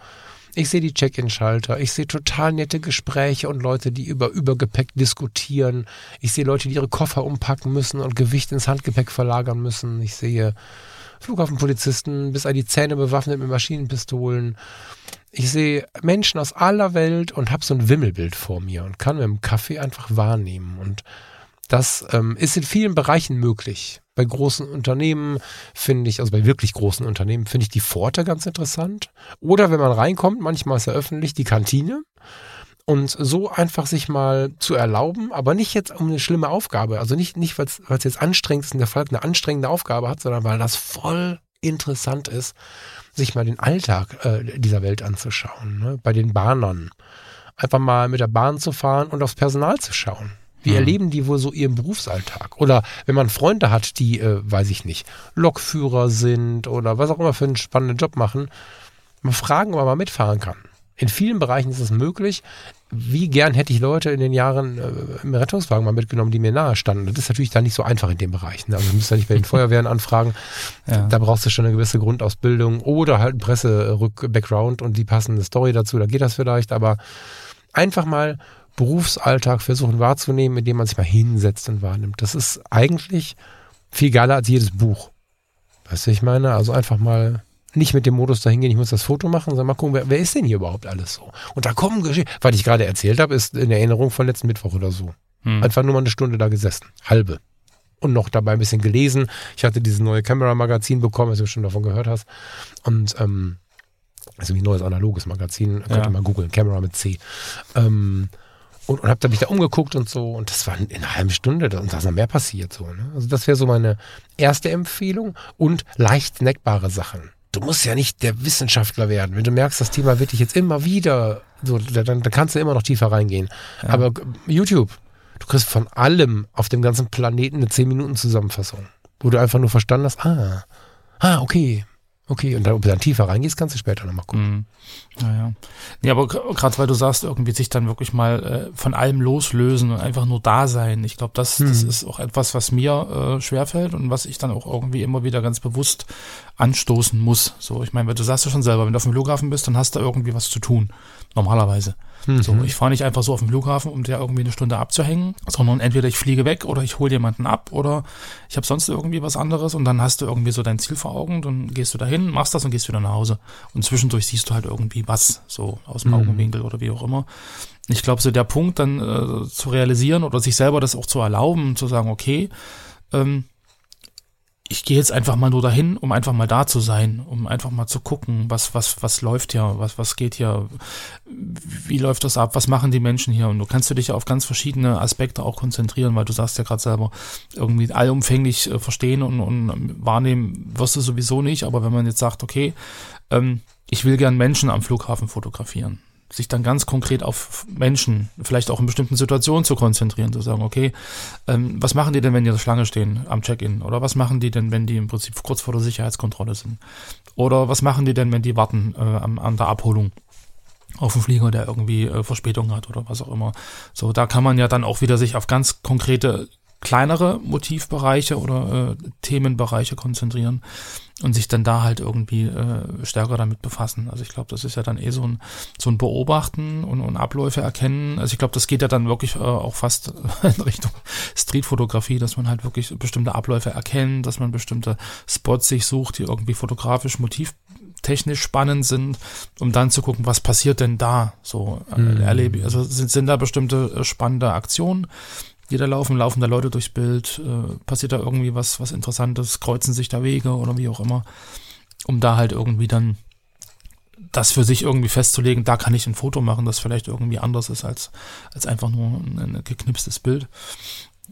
Ich sehe die Check-in-Schalter. Ich sehe total nette Gespräche und Leute, die über Übergepäck diskutieren. Ich sehe Leute, die ihre Koffer umpacken müssen und Gewicht ins Handgepäck verlagern müssen. Ich sehe Flughafenpolizisten bis an die Zähne bewaffnet mit Maschinenpistolen. Ich sehe Menschen aus aller Welt und habe so ein Wimmelbild vor mir und kann mit dem Kaffee einfach wahrnehmen. Und das ähm, ist in vielen Bereichen möglich. Bei großen Unternehmen finde ich, also bei wirklich großen Unternehmen, finde ich die Pforte ganz interessant. Oder wenn man reinkommt, manchmal ist ja öffentlich, die Kantine. Und so einfach sich mal zu erlauben, aber nicht jetzt um eine schlimme Aufgabe, also nicht, nicht weil es jetzt anstrengend ist und der Falk eine anstrengende Aufgabe hat, sondern weil das voll interessant ist, sich mal den Alltag äh, dieser Welt anzuschauen. Ne? Bei den Bahnern. Einfach mal mit der Bahn zu fahren und aufs Personal zu schauen. Wie mhm. erleben die wohl so ihren Berufsalltag? Oder wenn man Freunde hat, die, äh, weiß ich nicht, Lokführer sind oder was auch immer für einen spannenden Job machen, mal fragen, ob man mal mitfahren kann. In vielen Bereichen ist es möglich. Wie gern hätte ich Leute in den Jahren äh, im Rettungswagen mal mitgenommen, die mir nahe standen. Das ist natürlich dann nicht so einfach in dem Bereich. Ne? Also du musst ja nicht bei den Feuerwehren anfragen. Ja. Da brauchst du schon eine gewisse Grundausbildung oder halt ein Presse-Background und die passende Story dazu. Da geht das vielleicht. Aber einfach mal Berufsalltag versuchen wahrzunehmen, indem man sich mal hinsetzt und wahrnimmt. Das ist eigentlich viel geiler als jedes Buch. Weißt du, ich meine? Also einfach mal nicht mit dem Modus dahin gehen, ich muss das Foto machen, sondern mal gucken, wer, wer ist denn hier überhaupt alles so? Und da kommen Geschichten. Was ich gerade erzählt habe, ist in Erinnerung von letzten Mittwoch oder so. Hm. Einfach nur mal eine Stunde da gesessen. Halbe. Und noch dabei ein bisschen gelesen. Ich hatte dieses neue Camera-Magazin bekommen, was du schon davon gehört hast. Und ähm, also ein neues analoges Magazin, könnt ihr mal googeln, Camera mit C. Ähm, und, und habe da mich da umgeguckt und so und das war in einer halben Stunde und da ist noch mehr passiert so. Ne? Also das wäre so meine erste Empfehlung und leicht snackbare Sachen. Du musst ja nicht der Wissenschaftler werden. Wenn du merkst, das Thema wird dich jetzt immer wieder, so, dann, dann kannst du immer noch tiefer reingehen. Ja. Aber YouTube, du kriegst von allem auf dem ganzen Planeten eine 10 Minuten Zusammenfassung, wo du einfach nur verstanden hast, ah, ah, okay, Okay, und dann, ob du dann tiefer reingehst, kannst du später nochmal gucken. Mhm. Naja. Nee, aber gerade weil du sagst, irgendwie sich dann wirklich mal äh, von allem loslösen und einfach nur da sein. Ich glaube, das, mhm. das ist auch etwas, was mir äh, schwerfällt und was ich dann auch irgendwie immer wieder ganz bewusst anstoßen muss. So, ich meine, du sagst ja schon selber, wenn du auf dem Flughafen bist, dann hast du irgendwie was zu tun. Normalerweise. Mhm. So, ich fahre nicht einfach so auf dem Flughafen, um dir irgendwie eine Stunde abzuhängen, sondern entweder ich fliege weg oder ich hole jemanden ab oder ich habe sonst irgendwie was anderes und dann hast du irgendwie so dein Ziel vor Augen, dann gehst du dahin, machst das und gehst wieder nach Hause. Und zwischendurch siehst du halt irgendwie was, so aus dem mhm. Augenwinkel oder wie auch immer. Ich glaube, so der Punkt dann äh, zu realisieren oder sich selber das auch zu erlauben, zu sagen, okay, ähm, ich gehe jetzt einfach mal nur dahin, um einfach mal da zu sein, um einfach mal zu gucken, was, was, was läuft hier, was, was geht hier, wie läuft das ab, was machen die Menschen hier? Und du kannst du dich auf ganz verschiedene Aspekte auch konzentrieren, weil du sagst ja gerade selber, irgendwie allumfänglich äh, verstehen und, und wahrnehmen wirst du sowieso nicht, aber wenn man jetzt sagt, okay, ähm, ich will gern Menschen am Flughafen fotografieren, sich dann ganz konkret auf Menschen, vielleicht auch in bestimmten Situationen zu konzentrieren, zu sagen, okay, ähm, was machen die denn, wenn die in der Schlange stehen am Check-in? Oder was machen die denn, wenn die im Prinzip kurz vor der Sicherheitskontrolle sind? Oder was machen die denn, wenn die warten äh, an, an der Abholung? auf dem Flieger, der irgendwie äh, Verspätung hat oder was auch immer. So, da kann man ja dann auch wieder sich auf ganz konkrete kleinere Motivbereiche oder äh, Themenbereiche konzentrieren und sich dann da halt irgendwie äh, stärker damit befassen. Also ich glaube, das ist ja dann eh so ein, so ein Beobachten und, und Abläufe erkennen. Also ich glaube, das geht ja dann wirklich äh, auch fast in Richtung Streetfotografie, dass man halt wirklich bestimmte Abläufe erkennt, dass man bestimmte Spots sich sucht, die irgendwie fotografisch motivtechnisch spannend sind, um dann zu gucken, was passiert denn da so äh, mhm. erlebe. Also sind, sind da bestimmte äh, spannende Aktionen da laufen, laufen da Leute durchs Bild, äh, passiert da irgendwie was, was Interessantes, kreuzen sich da Wege oder wie auch immer, um da halt irgendwie dann das für sich irgendwie festzulegen, da kann ich ein Foto machen, das vielleicht irgendwie anders ist als, als einfach nur ein geknipstes Bild.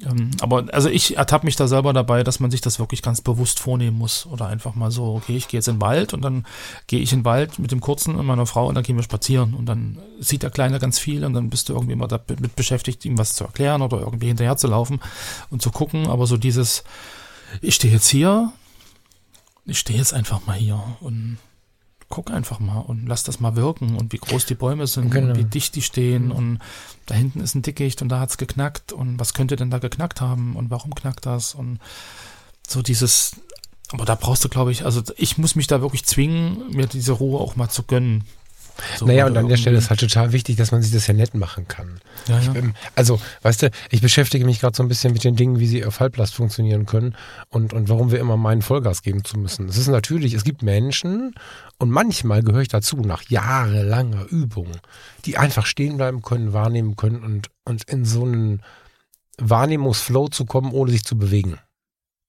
Ähm, aber also ich ertappe mich da selber dabei, dass man sich das wirklich ganz bewusst vornehmen muss. Oder einfach mal so, okay, ich gehe jetzt in den Wald und dann gehe ich in den Wald mit dem Kurzen und meiner Frau und dann gehen wir spazieren. Und dann sieht der Kleine ganz viel und dann bist du irgendwie immer damit beschäftigt, ihm was zu erklären oder irgendwie hinterher zu laufen und zu gucken. Aber so dieses, ich stehe jetzt hier, ich stehe jetzt einfach mal hier und guck einfach mal und lass das mal wirken und wie groß die Bäume sind genau. und wie dicht die stehen und da hinten ist ein Dickicht und da hat's geknackt und was könnte denn da geknackt haben und warum knackt das und so dieses, aber da brauchst du, glaube ich, also ich muss mich da wirklich zwingen, mir diese Ruhe auch mal zu gönnen. So naja, und an der Stelle ist halt total wichtig, dass man sich das ja nett machen kann. Ja, ja. Ich, also, weißt du, ich beschäftige mich gerade so ein bisschen mit den Dingen, wie sie auf Halblast funktionieren können und, und warum wir immer meinen Vollgas geben zu müssen. Es ist natürlich, es gibt Menschen und manchmal gehöre ich dazu, nach jahrelanger Übung, die einfach stehen bleiben können, wahrnehmen können und, und in so einen Wahrnehmungsflow zu kommen, ohne sich zu bewegen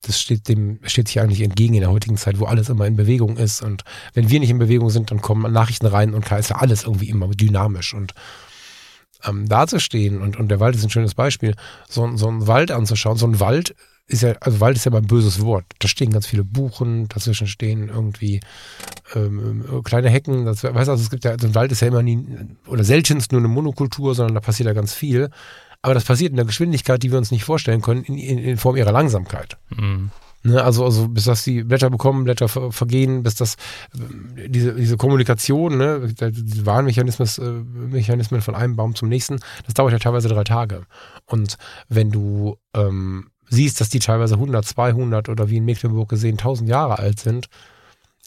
das steht dem, steht sich eigentlich entgegen in der heutigen Zeit, wo alles immer in Bewegung ist. Und wenn wir nicht in Bewegung sind, dann kommen Nachrichten rein und klar ist ja alles irgendwie immer dynamisch. Und ähm, da zu stehen, und, und der Wald ist ein schönes Beispiel, so, so einen Wald anzuschauen, so ein Wald ist ja, also Wald ist ja mal ein böses Wort. Da stehen ganz viele Buchen, dazwischen stehen irgendwie ähm, äh, kleine Hecken. Das, weißt du, also es gibt ja, so ein Wald ist ja immer nie, oder seltenst nur eine Monokultur, sondern da passiert ja ganz viel. Aber das passiert in der Geschwindigkeit, die wir uns nicht vorstellen können, in, in, in Form ihrer Langsamkeit. Mhm. Ne, also, also bis das die Blätter bekommen, Blätter vergehen, bis das äh, diese, diese Kommunikation, ne, die Warnmechanismen äh, Mechanismen von einem Baum zum nächsten, das dauert ja teilweise drei Tage. Und wenn du ähm, siehst, dass die teilweise 100, 200 oder wie in Mecklenburg gesehen 1000 Jahre alt sind,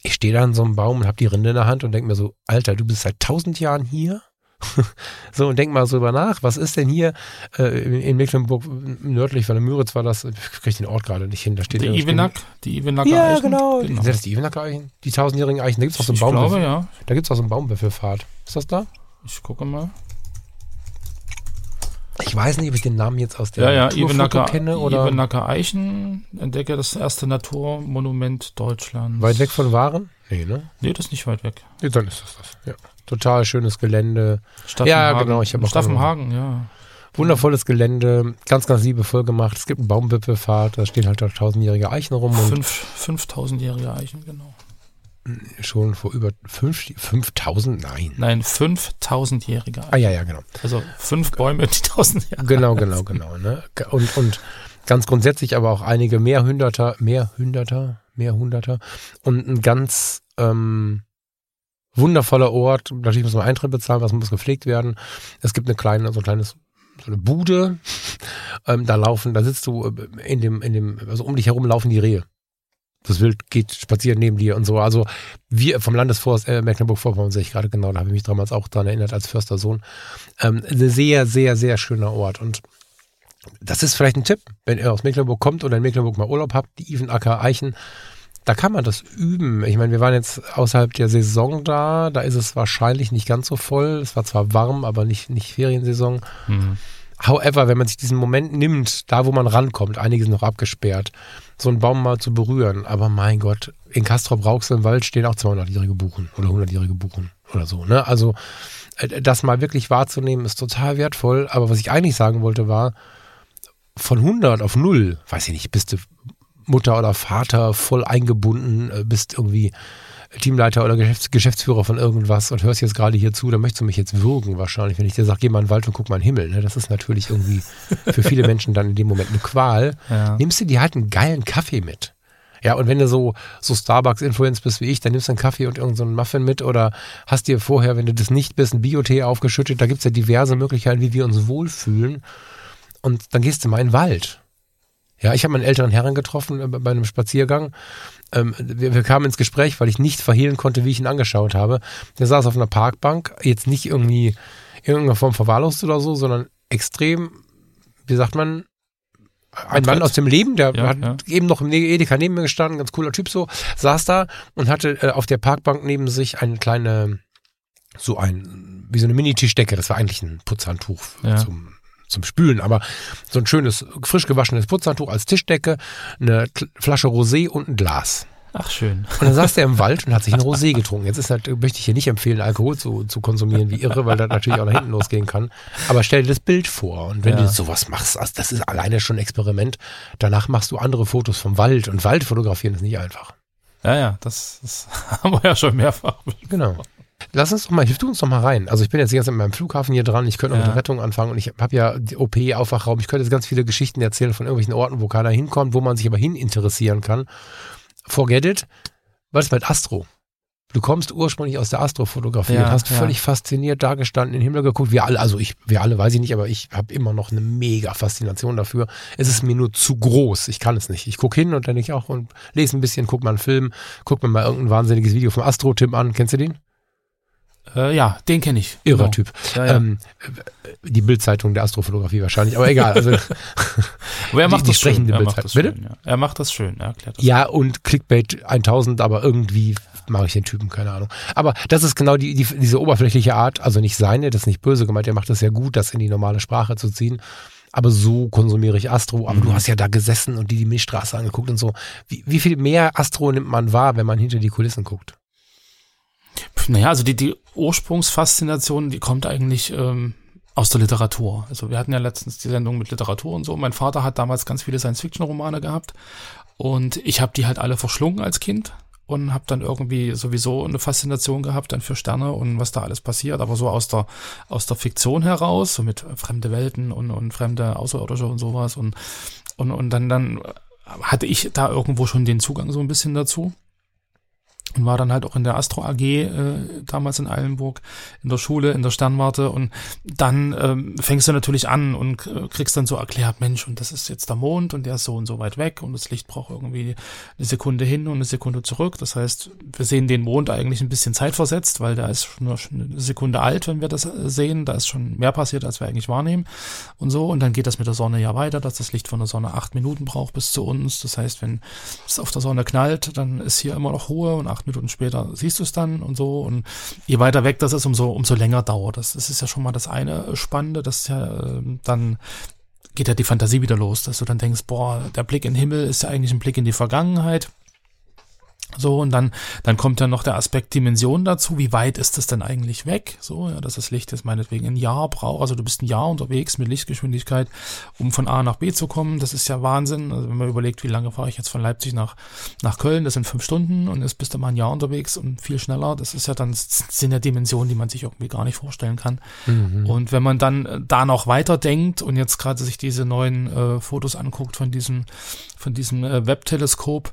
ich stehe da an so einem Baum und habe die Rinde in der Hand und denke mir so, Alter, du bist seit 1000 Jahren hier so, und denk mal so drüber nach, was ist denn hier äh, in, in Mecklenburg nördlich von der Müritz war das, ich kriege den Ort gerade nicht hin, da steht Die Ivenack, die Ivenacker Ja, Eichen. genau. genau. Sind das die Ivenacker Eichen? Die tausendjährigen Eichen, da gibt es auch so einen Baum. glaube, ja. Da gibt es auch so einen Baumwürfelpfad. Ist das da? Ich gucke mal. Ich weiß nicht, ob ich den Namen jetzt aus der Ja, ja, Ivenacker, kenne oder Ivenacker Eichen, entdecke das erste Naturmonument Deutschlands. weit weg von Waren? Nee, ne? Nee, das ist nicht weit weg. Ja, Dann ist das das. Ja. Total schönes Gelände. Staffenhagen. genau, ich hab auch Staffenhagen, ja. Wundervolles Gelände, ganz, ganz liebevoll gemacht. Es gibt einen Baumwipfelpfad, da stehen halt auch tausendjährige Eichen rum Fünf, 5000-jährige Eichen, genau. schon vor über fünf, 5000? Nein. Nein, 5000-jährige Eichen. Ah, ja, ja, genau. Also fünf Bäume, die 1000 Jahre Genau, genau, genau. Ne? Und, und ganz grundsätzlich aber auch einige Mehrhunderter, Mehrhunderter, Mehrhunderter und ein ganz ähm, wundervoller Ort. Natürlich muss man Eintritt bezahlen, was muss gepflegt werden. Es gibt eine kleine, so ein kleines so eine Bude. Ähm, da laufen, da sitzt du äh, in dem, in dem, also um dich herum laufen die Rehe. Das Wild geht spazieren neben dir und so. Also wir vom Landesforst äh, Mecklenburg-Vorpommern sehe ich gerade genau, da habe ich mich damals auch dran erinnert als Förstersohn. Ähm, sehr, sehr, sehr schöner Ort. Und das ist vielleicht ein Tipp, wenn ihr aus Mecklenburg kommt oder in Mecklenburg mal Urlaub habt, die Ivenacker Eichen, da kann man das üben. Ich meine, wir waren jetzt außerhalb der Saison da, da ist es wahrscheinlich nicht ganz so voll. Es war zwar warm, aber nicht, nicht Feriensaison. Mhm. However, wenn man sich diesen Moment nimmt, da wo man rankommt, einige sind noch abgesperrt, so einen Baum mal zu berühren, aber mein Gott, in Castrop Rauxel im Wald stehen auch 200-jährige Buchen oder 100-jährige Buchen oder so, ne? Also, äh, das mal wirklich wahrzunehmen, ist total wertvoll, aber was ich eigentlich sagen wollte war, von 100 auf 0, weiß ich nicht, bist du Mutter oder Vater voll eingebunden, äh, bist irgendwie Teamleiter oder Geschäfts Geschäftsführer von irgendwas und hörst jetzt gerade hier zu, dann möchtest du mich jetzt würgen wahrscheinlich, wenn ich dir sage, geh mal in den Wald und guck mal in den Himmel. Ne? Das ist natürlich irgendwie für viele Menschen dann in dem Moment eine Qual. Ja. Nimmst du dir halt einen geilen Kaffee mit. Ja, und wenn du so, so Starbucks-Influence bist wie ich, dann nimmst du einen Kaffee und irgendeinen so einen Muffin mit oder hast dir vorher, wenn du das nicht bist, einen Biotee aufgeschüttet. Da gibt's ja diverse Möglichkeiten, wie wir uns wohlfühlen. Und dann gehst du mal in den Wald. Ja, ich habe meinen älteren Herren getroffen äh, bei einem Spaziergang. Ähm, wir, wir kamen ins Gespräch, weil ich nicht verhehlen konnte, wie ich ihn angeschaut habe. Der saß auf einer Parkbank, jetzt nicht irgendwie in irgendeiner Form verwahrlost oder so, sondern extrem, wie sagt man, ein Mann aus dem Leben, der Ja, hat ja. eben noch im Edeka neben mir gestanden, ganz cooler Typ so, saß da und hatte äh, auf der Parkbank neben sich eine kleine, so ein, wie so eine Mini-Tischdecke, das war eigentlich ein Putzhandtuch Ja. zum, zum Spülen, aber so ein schönes, frisch gewaschenes Putzhandtuch als Tischdecke, eine Flasche Rosé und ein Glas. Ach, schön. Und dann saß der im Wald und hat sich ein Rosé getrunken. Jetzt ist halt, möchte ich hier nicht empfehlen, Alkohol zu, zu konsumieren wie irre, weil das natürlich auch nach hinten losgehen kann. Aber stell dir das Bild vor. Und wenn Ja. du sowas machst, also das ist alleine schon ein Experiment. Danach machst du andere Fotos vom Wald. Und Wald fotografieren ist nicht einfach. Ja, ja, das, das haben wir ja schon mehrfach. Genau. Lass uns doch mal, hilf du uns doch mal rein. Also ich bin jetzt die ganze Zeit mit meinem Flughafen hier dran, ich könnte noch Ja. mit der Rettung anfangen und ich habe ja die OP, Aufwachraum, ich könnte jetzt ganz viele Geschichten erzählen von irgendwelchen Orten, wo keiner hinkommt, wo man sich aber hin interessieren kann. Forget it. Was ist mit Astro? Du kommst ursprünglich aus der Astrofotografie Ja, und hast ja. völlig fasziniert dagestanden, in den Himmel geguckt. Wir alle, also ich, wir alle weiß ich nicht, aber ich habe immer noch eine mega Faszination dafür. Es ist mir nur zu groß. Ich kann es nicht. Ich gucke hin und dann ich auch und lese ein bisschen, guck mal einen Film, guck mir mal irgendein wahnsinniges Video vom Astro-Tim an. Kennst du den? Äh, ja, den kenne ich. Irrer Genau. Typ. Ja, ja. Ähm, die Bildzeitung der Astrofotografie wahrscheinlich, aber egal. Also, Aber er die- macht die das schön. sprechende Er macht das schön, ja. Er macht das schön, er erklärt das. ja, und Clickbait 1000, aber irgendwie mache ich den Typen, keine Ahnung. Aber das ist genau die, die, diese oberflächliche Art, also nicht seine, das ist nicht böse gemeint, er macht das ja gut, das in die normale Sprache zu ziehen. Aber so konsumiere ich Astro. Aber Mhm. du hast ja da gesessen und die die Milchstraße angeguckt und so. Wie, wie viel mehr Astro nimmt man wahr, wenn man hinter die Kulissen guckt? Naja, also die, die Ursprungsfaszination, die kommt eigentlich ähm, aus der Literatur. Also wir hatten ja letztens die Sendung mit Literatur und so. Mein Vater hat damals ganz viele Science-Fiction-Romane gehabt und ich habe die halt alle verschlungen als Kind und habe dann irgendwie sowieso eine Faszination gehabt dann für Sterne und was da alles passiert, aber so aus der aus der Fiktion heraus, so mit fremde Welten und, und fremde Außerirdische und sowas und und und dann dann hatte ich da irgendwo schon den Zugang so ein bisschen dazu. Und war dann halt auch in der Astro AG äh, damals in Eilenburg in der Schule in der Sternwarte. Und dann ähm, fängst du natürlich an und kriegst dann so erklärt Mensch und das ist jetzt der Mond und der ist so und so weit weg und das Licht braucht irgendwie eine Sekunde hin und eine Sekunde zurück. Das heißt wir sehen den Mond eigentlich ein bisschen zeitversetzt weil der ist nur eine Sekunde alt wenn wir das äh, sehen. Da ist schon mehr passiert als wir eigentlich wahrnehmen und so. Und dann geht das mit der Sonne ja weiter dass das Licht von der Sonne acht Minuten braucht bis zu uns. Das heißt wenn es auf der Sonne knallt dann ist hier immer noch Ruhe und acht acht Minuten später siehst du es dann und so. Und je weiter weg das ist, umso, umso länger dauert das. Das ist ja schon mal das eine Spannende, das ist ja äh, dann geht ja die Fantasie wieder los, dass du dann denkst, boah, der Blick in den Himmel ist ja eigentlich ein Blick in die Vergangenheit. So, und dann, dann kommt dann noch der Aspekt Dimension dazu. Wie weit ist das denn eigentlich weg? So, ja, dass das Licht jetzt meinetwegen ein Jahr braucht. Also du bist ein Jahr unterwegs mit Lichtgeschwindigkeit, um von A nach B zu kommen. Das ist ja Wahnsinn. Also wenn man überlegt, wie lange fahre ich jetzt von Leipzig nach, nach Köln, das sind fünf Stunden und jetzt bist du mal ein Jahr unterwegs und viel schneller. Das ist ja dann, sind ja Dimensionen, die man sich irgendwie gar nicht vorstellen kann. Mhm. Und wenn man dann äh, da noch weiter denkt und jetzt gerade sich diese neuen äh, Fotos anguckt von diesem, von diesem äh, Webteleskop,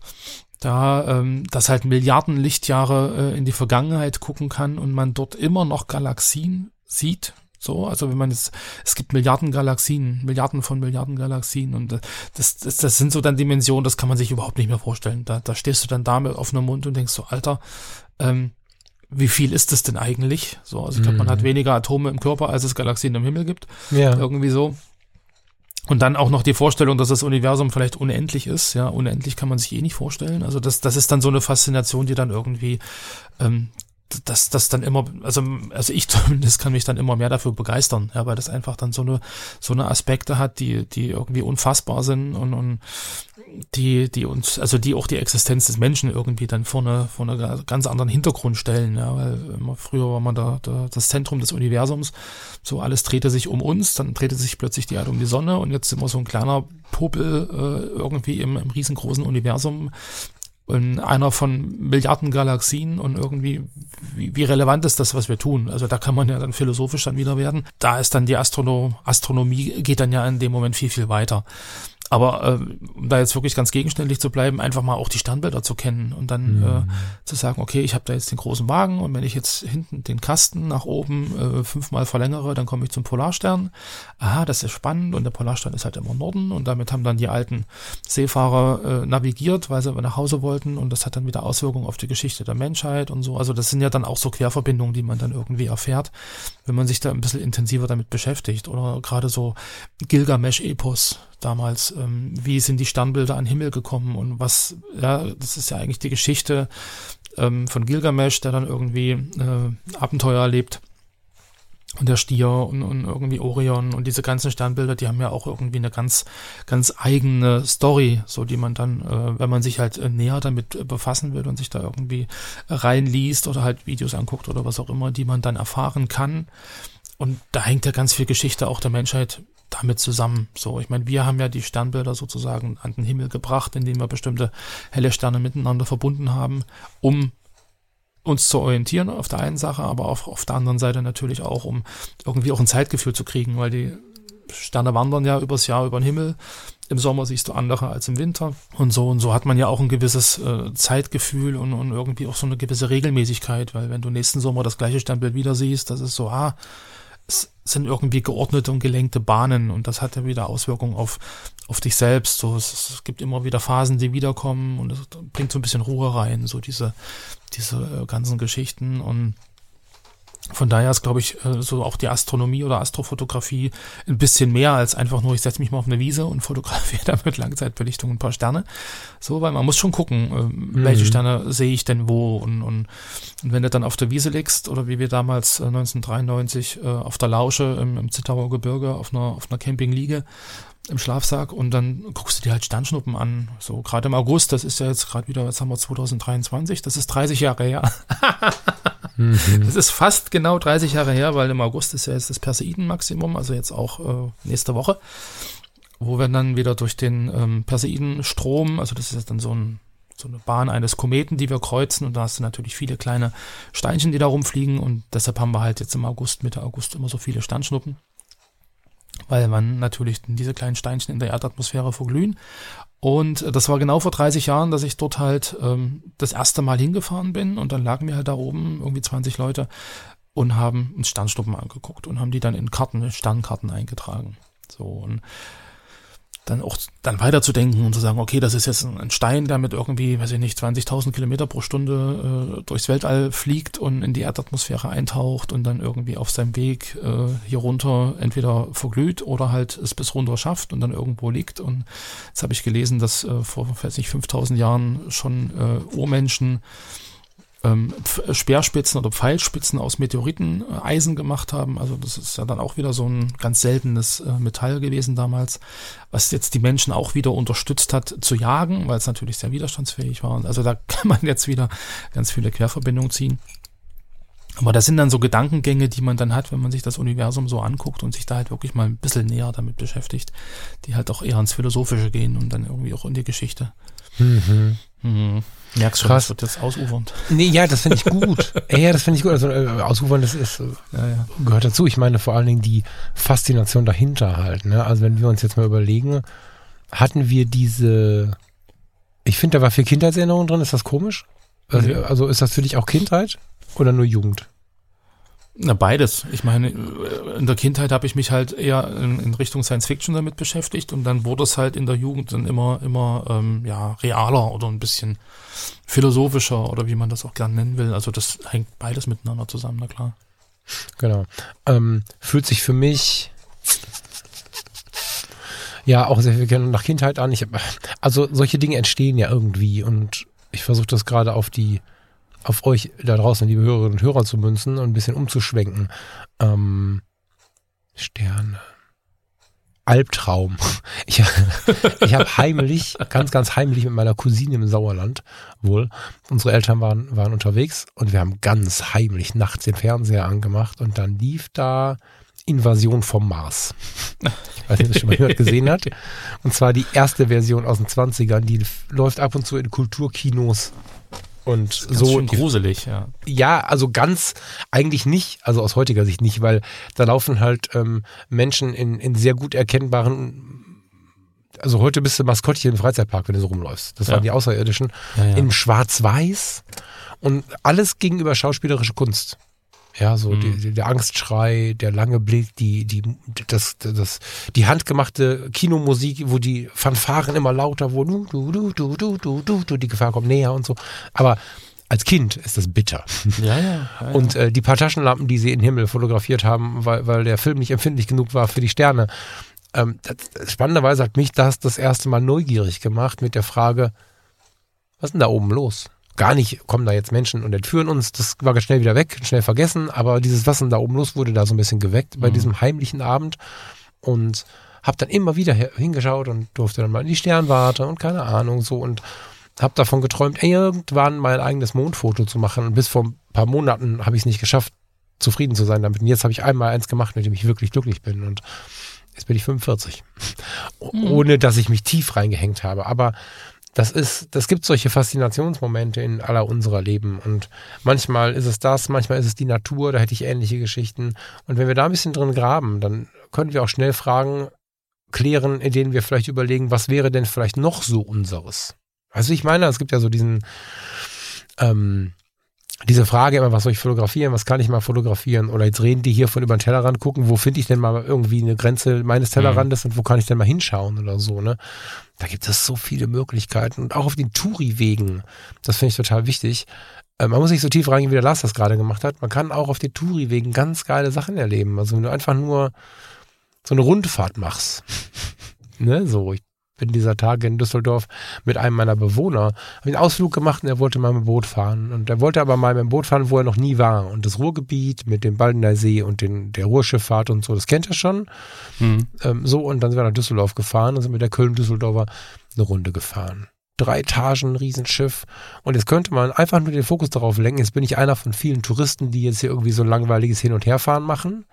da ähm, das halt Milliarden Lichtjahre äh, in die Vergangenheit gucken kann und man dort immer noch Galaxien sieht. So, also wenn man jetzt, es gibt Milliarden Galaxien, Milliarden von Milliarden Galaxien und äh, das, das, das sind so dann Dimensionen, das kann man sich überhaupt nicht mehr vorstellen. Da, da stehst du dann da mit offenem Mund und denkst so, Alter, ähm, wie viel ist das denn eigentlich? So, also ich glaube, man hat mhm. weniger Atome im Körper, als es Galaxien im Himmel gibt. Ja. Irgendwie so. Und dann auch noch die Vorstellung, dass das Universum vielleicht unendlich ist. Ja, unendlich kann man sich eh nicht vorstellen. Also das, das ist dann so eine Faszination, die dann irgendwie ähm, dass das dann immer, also, also ich zumindest kann mich dann immer mehr dafür begeistern, ja, weil das einfach dann so eine, so eine Aspekte hat, die, die irgendwie unfassbar sind und, und die, die uns, also die auch die Existenz des Menschen irgendwie dann vor eine, vor eine ganz anderen Hintergrund stellen, ja, weil immer früher war man da, da das Zentrum des Universums, so alles drehte sich um uns, dann drehte sich plötzlich die Erde um die Sonne und jetzt sind wir so ein kleiner Popel äh, irgendwie im, im riesengroßen Universum, in einer von Milliarden Galaxien und irgendwie, wie, wie relevant ist das, was wir tun? Also da kann man ja dann philosophisch dann wieder werden. Da ist dann die Astrono Astronomie geht dann ja in dem Moment viel, viel weiter. Aber äh, um da jetzt wirklich ganz gegenständlich zu bleiben, einfach mal auch die Sternbilder zu kennen und dann mhm. äh, zu sagen, okay, ich habe da jetzt den großen Wagen und wenn ich jetzt hinten den Kasten nach oben äh, fünfmal verlängere, dann komme ich zum Polarstern. Aha, das ist spannend und der Polarstern ist halt immer Norden und damit haben dann die alten Seefahrer äh, navigiert, weil sie nach Hause wollten und das hat dann wieder Auswirkungen auf die Geschichte der Menschheit und so. Also das sind ja dann auch so Querverbindungen, die man dann irgendwie erfährt, wenn man sich da ein bisschen intensiver damit beschäftigt oder gerade so Gilgamesch-Epos damals. Ähm, wie sind die Sternbilder an den Himmel gekommen und was, ja, das ist ja eigentlich die Geschichte ähm, von Gilgamesch, der dann irgendwie äh, Abenteuer erlebt. Und der Stier und, und irgendwie Orion und diese ganzen Sternbilder, die haben ja auch irgendwie eine ganz, ganz eigene Story, so die man dann, äh, wenn man sich halt äh, näher damit befassen will und sich da irgendwie reinliest oder halt Videos anguckt oder was auch immer, die man dann erfahren kann. Und da hängt ja ganz viel Geschichte auch der Menschheit damit zusammen. So, ich meine, wir haben ja die Sternbilder sozusagen an den Himmel gebracht, indem wir bestimmte helle Sterne miteinander verbunden haben, um uns zu orientieren auf der einen Sache, aber auf, auf der anderen Seite natürlich auch, um irgendwie auch ein Zeitgefühl zu kriegen, weil die Sterne wandern ja übers Jahr über den Himmel. Im Sommer siehst du andere als im Winter. Und so und so hat man ja auch ein gewisses äh, Zeitgefühl und, und irgendwie auch so eine gewisse Regelmäßigkeit, weil wenn du nächsten Sommer das gleiche Sternbild wieder siehst, das ist so, ah, es sind irgendwie geordnete und gelenkte Bahnen und das hat ja wieder Auswirkungen auf, auf dich selbst. So, es, es gibt immer wieder Phasen, die wiederkommen und es bringt so ein bisschen Ruhe rein, so diese, diese äh, ganzen Geschichten und von daher ist, glaube ich, äh, so auch die Astronomie oder Astrofotografie ein bisschen mehr als einfach nur, ich setze mich mal auf eine Wiese und fotografiere damit Langzeitbelichtung ein paar Sterne. So, weil man muss schon gucken, ähm, mhm. welche Sterne sehe ich denn wo und, und, und, wenn du dann auf der Wiese liegst oder wie wir damals 1993 äh, äh, auf der Lausche im, im Zittauer Gebirge auf einer, auf einer Campingliege im Schlafsack und dann guckst du dir halt Sternschnuppen an. So gerade im August, das ist ja jetzt gerade wieder, jetzt haben wir 2023, das ist 30 Jahre her. mhm. Das ist fast genau 30 Jahre her, weil im August ist ja jetzt das Perseiden-Maximum, also jetzt auch äh, nächste Woche, wo wir dann wieder durch den ähm, Perseiden-Strom, also das ist dann so ein so eine Bahn eines Kometen, die wir kreuzen und da hast du natürlich viele kleine Steinchen, die da rumfliegen und deshalb haben wir halt jetzt im August, Mitte August immer so viele Sternschnuppen. Weil man natürlich diese kleinen Steinchen in der Erdatmosphäre verglühen. Und das war genau vor 30 Jahren, dass ich dort halt ähm, das erste Mal hingefahren bin und dann lagen wir halt da oben, irgendwie 20 Leute, und haben uns Sternschnuppen angeguckt und haben die dann in Karten, Sternkarten eingetragen. So, und dann auch dann weiterzudenken und zu sagen, okay, das ist jetzt ein Stein, der mit irgendwie, weiß ich nicht, 20.000 Kilometer pro Stunde äh, durchs Weltall fliegt und in die Erdatmosphäre eintaucht und dann irgendwie auf seinem Weg äh, hier runter entweder verglüht oder halt es bis runter schafft und dann irgendwo liegt. Und jetzt habe ich gelesen, dass äh, vor, weiß nicht, 5.000 Jahren schon äh, Urmenschen ähm, Speerspitzen oder Pfeilspitzen aus Meteoriteneisen gemacht haben. Also das ist ja dann auch wieder so ein ganz seltenes äh, Metall gewesen damals, was jetzt die Menschen auch wieder unterstützt hat zu jagen, weil es natürlich sehr widerstandsfähig war. Also da kann man jetzt wieder ganz viele Querverbindungen ziehen. Aber das sind dann so Gedankengänge, die man dann hat, wenn man sich das Universum so anguckt und sich da halt wirklich mal ein bisschen näher damit beschäftigt, die halt auch eher ins Philosophische gehen und dann irgendwie auch in die Geschichte. Mhm. Mhm. Merkst du, Krass. das wird jetzt ausufernd. Nee, ja, das finde ich gut. ja, das finde ich gut. Also äh, ausufern, das ist, ja, ja. gehört dazu. Ich meine vor allen Dingen die Faszination dahinter halt. Ne? Also wenn wir uns jetzt mal überlegen, hatten wir diese, ich finde, da war viel Kindheitserinnerung drin. Ist das komisch? Also, mhm. also ist das für dich auch Kindheit oder nur Jugend? Na, beides. Ich meine, in der Kindheit habe ich mich halt eher in, in, Richtung Science Fiction damit beschäftigt und dann wurde es halt in der Jugend dann immer, immer ähm, ja, realer oder ein bisschen philosophischer oder wie man das auch gerne nennen will. Also das hängt beides miteinander zusammen, na klar. Genau. Ähm, fühlt sich für mich ja auch sehr viel nach Kindheit an. Ich also solche Dinge entstehen ja irgendwie und ich versuche das gerade auf die auf euch da draußen, liebe Hörerinnen und Hörer, zu münzen und ein bisschen umzuschwenken. Ähm, Sterne. Albtraum. Ich, ich habe heimlich, ganz, ganz heimlich mit meiner Cousine im Sauerland wohl, unsere Eltern waren, waren unterwegs und wir haben ganz heimlich nachts den Fernseher angemacht und dann lief da Invasion vom Mars. Ich weiß nicht, ob das schon mal jemand gesehen hat. Und zwar die erste Version aus den 20ern, die läuft ab und zu in Kulturkinos und so. Schön gruselig, ja. Ja, also ganz eigentlich nicht, also aus heutiger Sicht nicht, weil da laufen halt ähm, Menschen in, in sehr gut erkennbaren also heute bist du Maskottchen im Freizeitpark, wenn du so rumläufst. Das ja. waren die Außerirdischen. Ja, ja. In Schwarz-Weiß und alles gegenüber schauspielerische Kunst. Ja, so mhm. die, der Angstschrei, der lange Blick, die, die, das, das, die handgemachte Kinomusik, wo die Fanfaren immer lauter wurden, du, du, du, du, du, du, du, die Gefahr kommt näher und so. Aber als Kind ist das bitter. Ja, ja. ja, ja. Und äh, die paar Taschenlampen, die sie in den Himmel fotografiert haben, weil, weil der Film nicht empfindlich genug war für die Sterne. Ähm, das, spannenderweise hat mich das das erste Mal neugierig gemacht mit der Frage, was ist denn da oben los? Gar nicht, kommen da jetzt Menschen und entführen uns. Das war ganz schnell wieder weg, schnell vergessen. Aber dieses Was denn da oben los wurde da so ein bisschen geweckt bei mhm. diesem heimlichen Abend. Und hab dann immer wieder hingeschaut und durfte dann mal in die Sternwarte und keine Ahnung so und hab davon geträumt, irgendwann mein eigenes Mondfoto zu machen. Und bis vor ein paar Monaten habe ich es nicht geschafft, zufrieden zu sein damit. Und jetzt habe ich einmal eins gemacht, mit dem ich wirklich glücklich bin. Und jetzt bin ich 45. Mhm. Ohne dass ich mich tief reingehängt habe. Aber das ist, das gibt solche Faszinationsmomente in aller unserer Leben. Und manchmal ist es das, manchmal ist es die Natur, da hätte ich ähnliche Geschichten. Und wenn wir da ein bisschen drin graben, dann können wir auch schnell Fragen klären, in denen wir vielleicht überlegen, was wäre denn vielleicht noch so unseres? Also ich meine, es gibt ja so diesen, ähm, diese Frage immer, was soll ich fotografieren, was kann ich mal fotografieren? Oder jetzt reden die hier von über den Tellerrand gucken, wo finde ich denn mal irgendwie eine Grenze meines Tellerrandes mhm. und wo kann ich denn mal hinschauen oder so, ne? Da gibt es so viele Möglichkeiten und auch auf den Touri-Wegen, das finde ich total wichtig. Äh, man muss nicht so tief reingehen, wie der Lars das gerade gemacht hat. Man kann auch auf den Touri-Wegen ganz geile Sachen erleben. Also wenn du einfach nur so eine Rundfahrt machst, ne, so, ich bin dieser Tage in Düsseldorf mit einem meiner Bewohner, habe einen Ausflug gemacht und er wollte mal mit dem Boot fahren. Und er wollte aber mal mit dem Boot fahren, wo er noch nie war. Und das Ruhrgebiet mit dem Baldener See und den, der Ruhrschifffahrt und so, das kennt er schon. Mhm. Ähm, so, und dann sind wir nach Düsseldorf gefahren und sind mit der Köln-Düsseldorfer eine Runde gefahren. Drei Etagen, Riesenschiff. Und jetzt könnte man einfach nur den Fokus darauf lenken. Jetzt bin ich einer von vielen Touristen, die jetzt hier irgendwie so ein langweiliges Hin- und Herfahren machen.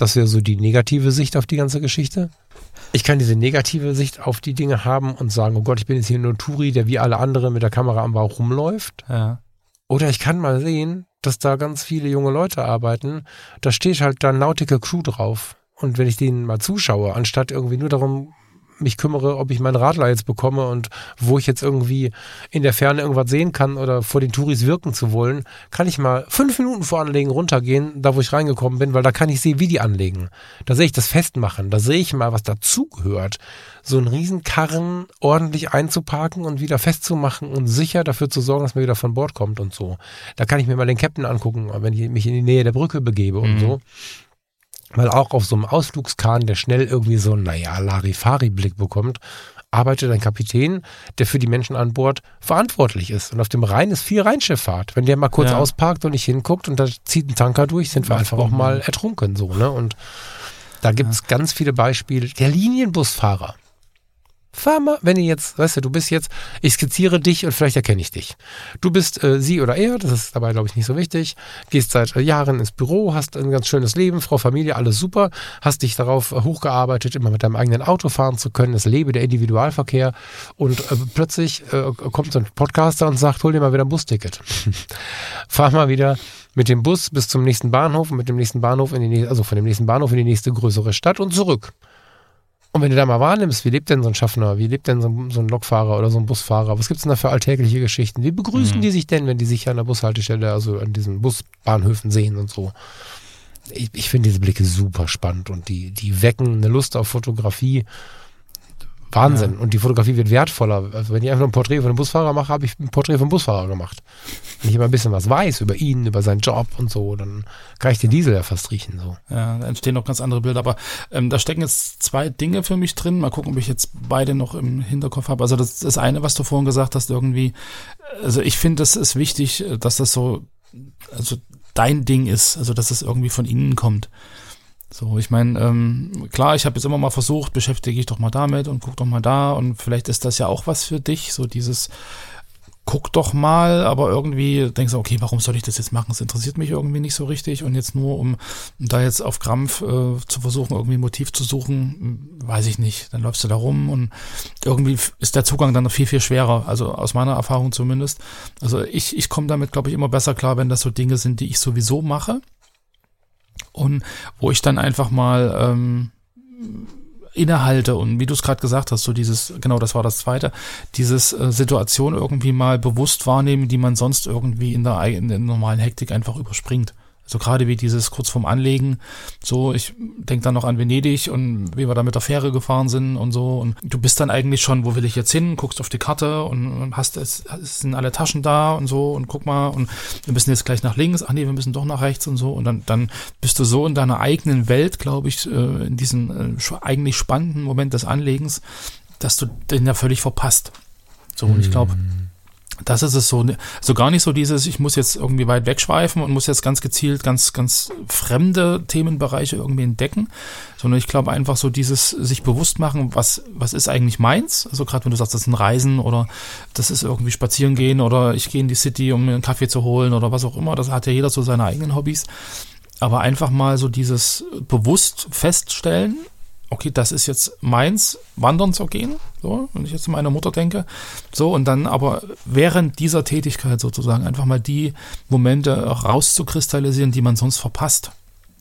Das wäre so die negative Sicht auf die ganze Geschichte. Ich kann diese negative Sicht auf die Dinge haben und sagen, oh Gott, ich bin jetzt hier nur ein Touri, der wie alle anderen mit der Kamera am Bauch rumläuft. Ja. Oder ich kann mal sehen, dass da ganz viele junge Leute arbeiten. Da steht halt da Nautical Crew drauf. und wenn ich denen mal zuschaue, anstatt irgendwie nur darum mich kümmere, ob ich meinen Radler jetzt bekomme und wo ich jetzt irgendwie in der Ferne irgendwas sehen kann oder vor den Touris wirken zu wollen, kann ich mal fünf Minuten vor Anlegen runtergehen, da wo ich reingekommen bin, weil da kann ich sehen, wie die anlegen. Da sehe ich das Festmachen, da sehe ich mal, was dazugehört. So einen Riesenkarren ordentlich einzuparken und wieder festzumachen und sicher dafür zu sorgen, dass man wieder von Bord kommt und so. Da kann ich mir mal den Captain angucken, wenn ich mich in die Nähe der Brücke begebe und mhm. so. Weil auch auf so einem Ausflugskahn, der schnell irgendwie so einen, naja, Larifari-Blick bekommt, arbeitet ein Kapitän, der für die Menschen an Bord verantwortlich ist. Und auf dem Rhein ist viel Rheinschifffahrt. Wenn der mal kurz ja. ausparkt und nicht hinguckt und da zieht ein Tanker durch, sind wir einfach auch mal ertrunken, so, ne? Und da gibt es ja. ganz viele Beispiele. Der Linienbusfahrer, Fahr mal, wenn ihr jetzt, weißt du, du bist jetzt, ich skizziere dich und vielleicht erkenne ich dich. Du bist äh, sie oder er, das ist dabei, glaube ich, nicht so wichtig. Gehst seit äh, Jahren ins Büro, hast ein ganz schönes Leben, Frau, Familie, alles super. Hast dich darauf äh, hochgearbeitet, immer mit deinem eigenen Auto fahren zu können. Es lebe der Individualverkehr. Und äh, plötzlich äh, kommt so ein Podcaster und sagt, hol dir mal wieder ein Busticket. Fahr mal wieder mit dem Bus bis zum nächsten Bahnhof und mit dem nächsten Bahnhof in die, also von dem nächsten Bahnhof in die nächste größere Stadt und zurück. Und wenn du da mal wahrnimmst, wie lebt denn so ein Schaffner, wie lebt denn so ein, so ein Lokfahrer oder so ein Busfahrer, was gibt's denn da für alltägliche Geschichten? Wie begrüßen mhm. die sich denn, wenn die sich an der Bushaltestelle, also an diesen Busbahnhöfen sehen und so? Ich, ich finde diese Blicke super spannend und die, die wecken eine Lust auf Fotografie Wahnsinn. Ja. Und die Fotografie wird wertvoller. Also wenn ich einfach nur ein Porträt von einem Busfahrer mache, habe ich ein Porträt vom Busfahrer gemacht. Wenn ich immer ein bisschen was weiß über ihn, über seinen Job und so, dann kann ich den Diesel ja fast riechen. So. Ja, da entstehen noch ganz andere Bilder. Aber ähm, da stecken jetzt zwei Dinge für mich drin. Mal gucken, ob ich jetzt beide noch im Hinterkopf habe. Also das, das eine, was du vorhin gesagt hast, irgendwie, also ich finde, das ist wichtig, dass das so, also dein Ding ist, also dass es irgendwie von innen kommt. So, ich meine, ähm, klar, ich habe jetzt immer mal versucht, beschäftige ich doch mal damit und guck doch mal da und vielleicht ist das ja auch was für dich, so dieses guck doch mal, aber irgendwie denkst du, okay, warum soll ich das jetzt machen? Es interessiert mich irgendwie nicht so richtig und jetzt nur, um, da jetzt auf Krampf äh, zu versuchen, irgendwie ein Motiv zu suchen, weiß ich nicht. Dann läufst du da rum und irgendwie ist der Zugang dann noch viel, viel schwerer, also aus meiner Erfahrung zumindest. Also ich, ich komme damit, glaube ich, immer besser klar, wenn das so Dinge sind, die ich sowieso mache und wo ich dann einfach mal ähm, innehalte und wie du es gerade gesagt hast, so dieses, genau das war das zweite, dieses äh, Situation irgendwie mal bewusst wahrnehmen, die man sonst irgendwie in der, in der normalen Hektik einfach überspringt. So gerade wie dieses kurz vorm Anlegen. So, ich denke dann noch an Venedig und wie wir da mit der Fähre gefahren sind und so. Und du bist dann eigentlich schon, wo will ich jetzt hin? Guckst auf die Karte und hast es, es sind alle Taschen da und so und guck mal und wir müssen jetzt gleich nach links. Ach nee, wir müssen doch nach rechts und so. Und dann, dann bist du so in deiner eigenen Welt, glaube ich, äh, in diesem äh, eigentlich spannenden Moment des Anlegens, dass du den ja völlig verpasst. So, und ich glaube, mhm. Das ist es so, so gar nicht so dieses, ich muss jetzt irgendwie weit wegschweifen und muss jetzt ganz gezielt ganz, ganz fremde Themenbereiche irgendwie entdecken, sondern ich glaube einfach so dieses sich bewusst machen, was, was ist eigentlich meins? Also gerade wenn du sagst, das ist ein Reisen oder das ist irgendwie spazieren gehen oder ich gehe in die City, um mir einen Kaffee zu holen oder was auch immer, das hat ja jeder so seine eigenen Hobbys. Aber einfach mal so dieses bewusst feststellen, okay, das ist jetzt meins, wandern zu gehen, so, wenn ich jetzt an meine Mutter denke, so, und dann aber während dieser Tätigkeit sozusagen einfach mal die Momente rauszukristallisieren, die man sonst verpasst,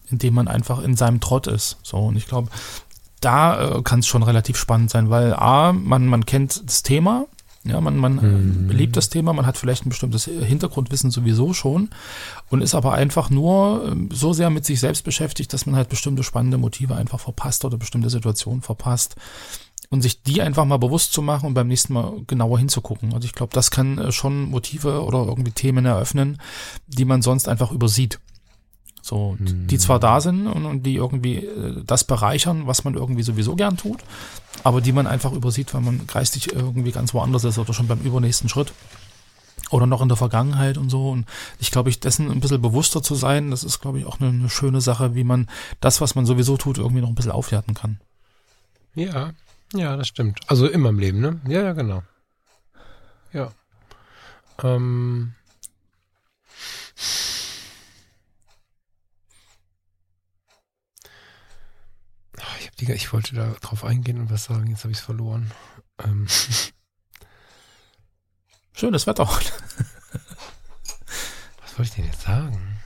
indem man einfach in seinem Trott ist, so, und ich glaube, da äh, kann es schon relativ spannend sein, weil A, man, man kennt das Thema, ja, man, man mhm. liebt das Thema, man hat vielleicht ein bestimmtes Hintergrundwissen sowieso schon und ist aber einfach nur ähm, so sehr mit sich selbst beschäftigt, dass man halt bestimmte spannende Motive einfach verpasst oder bestimmte Situationen verpasst. Und sich die einfach mal bewusst zu machen und beim nächsten Mal genauer hinzugucken. Also ich glaube, das kann äh, schon Motive oder irgendwie Themen eröffnen, die man sonst einfach übersieht. So, hm. die zwar da sind und, und, die irgendwie äh, das bereichern, was man irgendwie sowieso gern tut, aber die man einfach übersieht, weil man geistig irgendwie ganz woanders ist oder schon beim übernächsten Schritt oder noch in der Vergangenheit und so. Und ich glaube, ich dessen ein bisschen bewusster zu sein, das ist, glaube ich, auch eine, eine, schöne Sache, wie man das, was man sowieso tut, irgendwie noch ein bisschen aufwerten kann. Ja, ja, das stimmt. Also immer im Leben, ne? Ja, ja, genau. Ja. Ähm. Digga, ich wollte da drauf eingehen und was sagen, jetzt habe ich es verloren. Ähm. Schönes Wetter. was wollte ich denn jetzt sagen?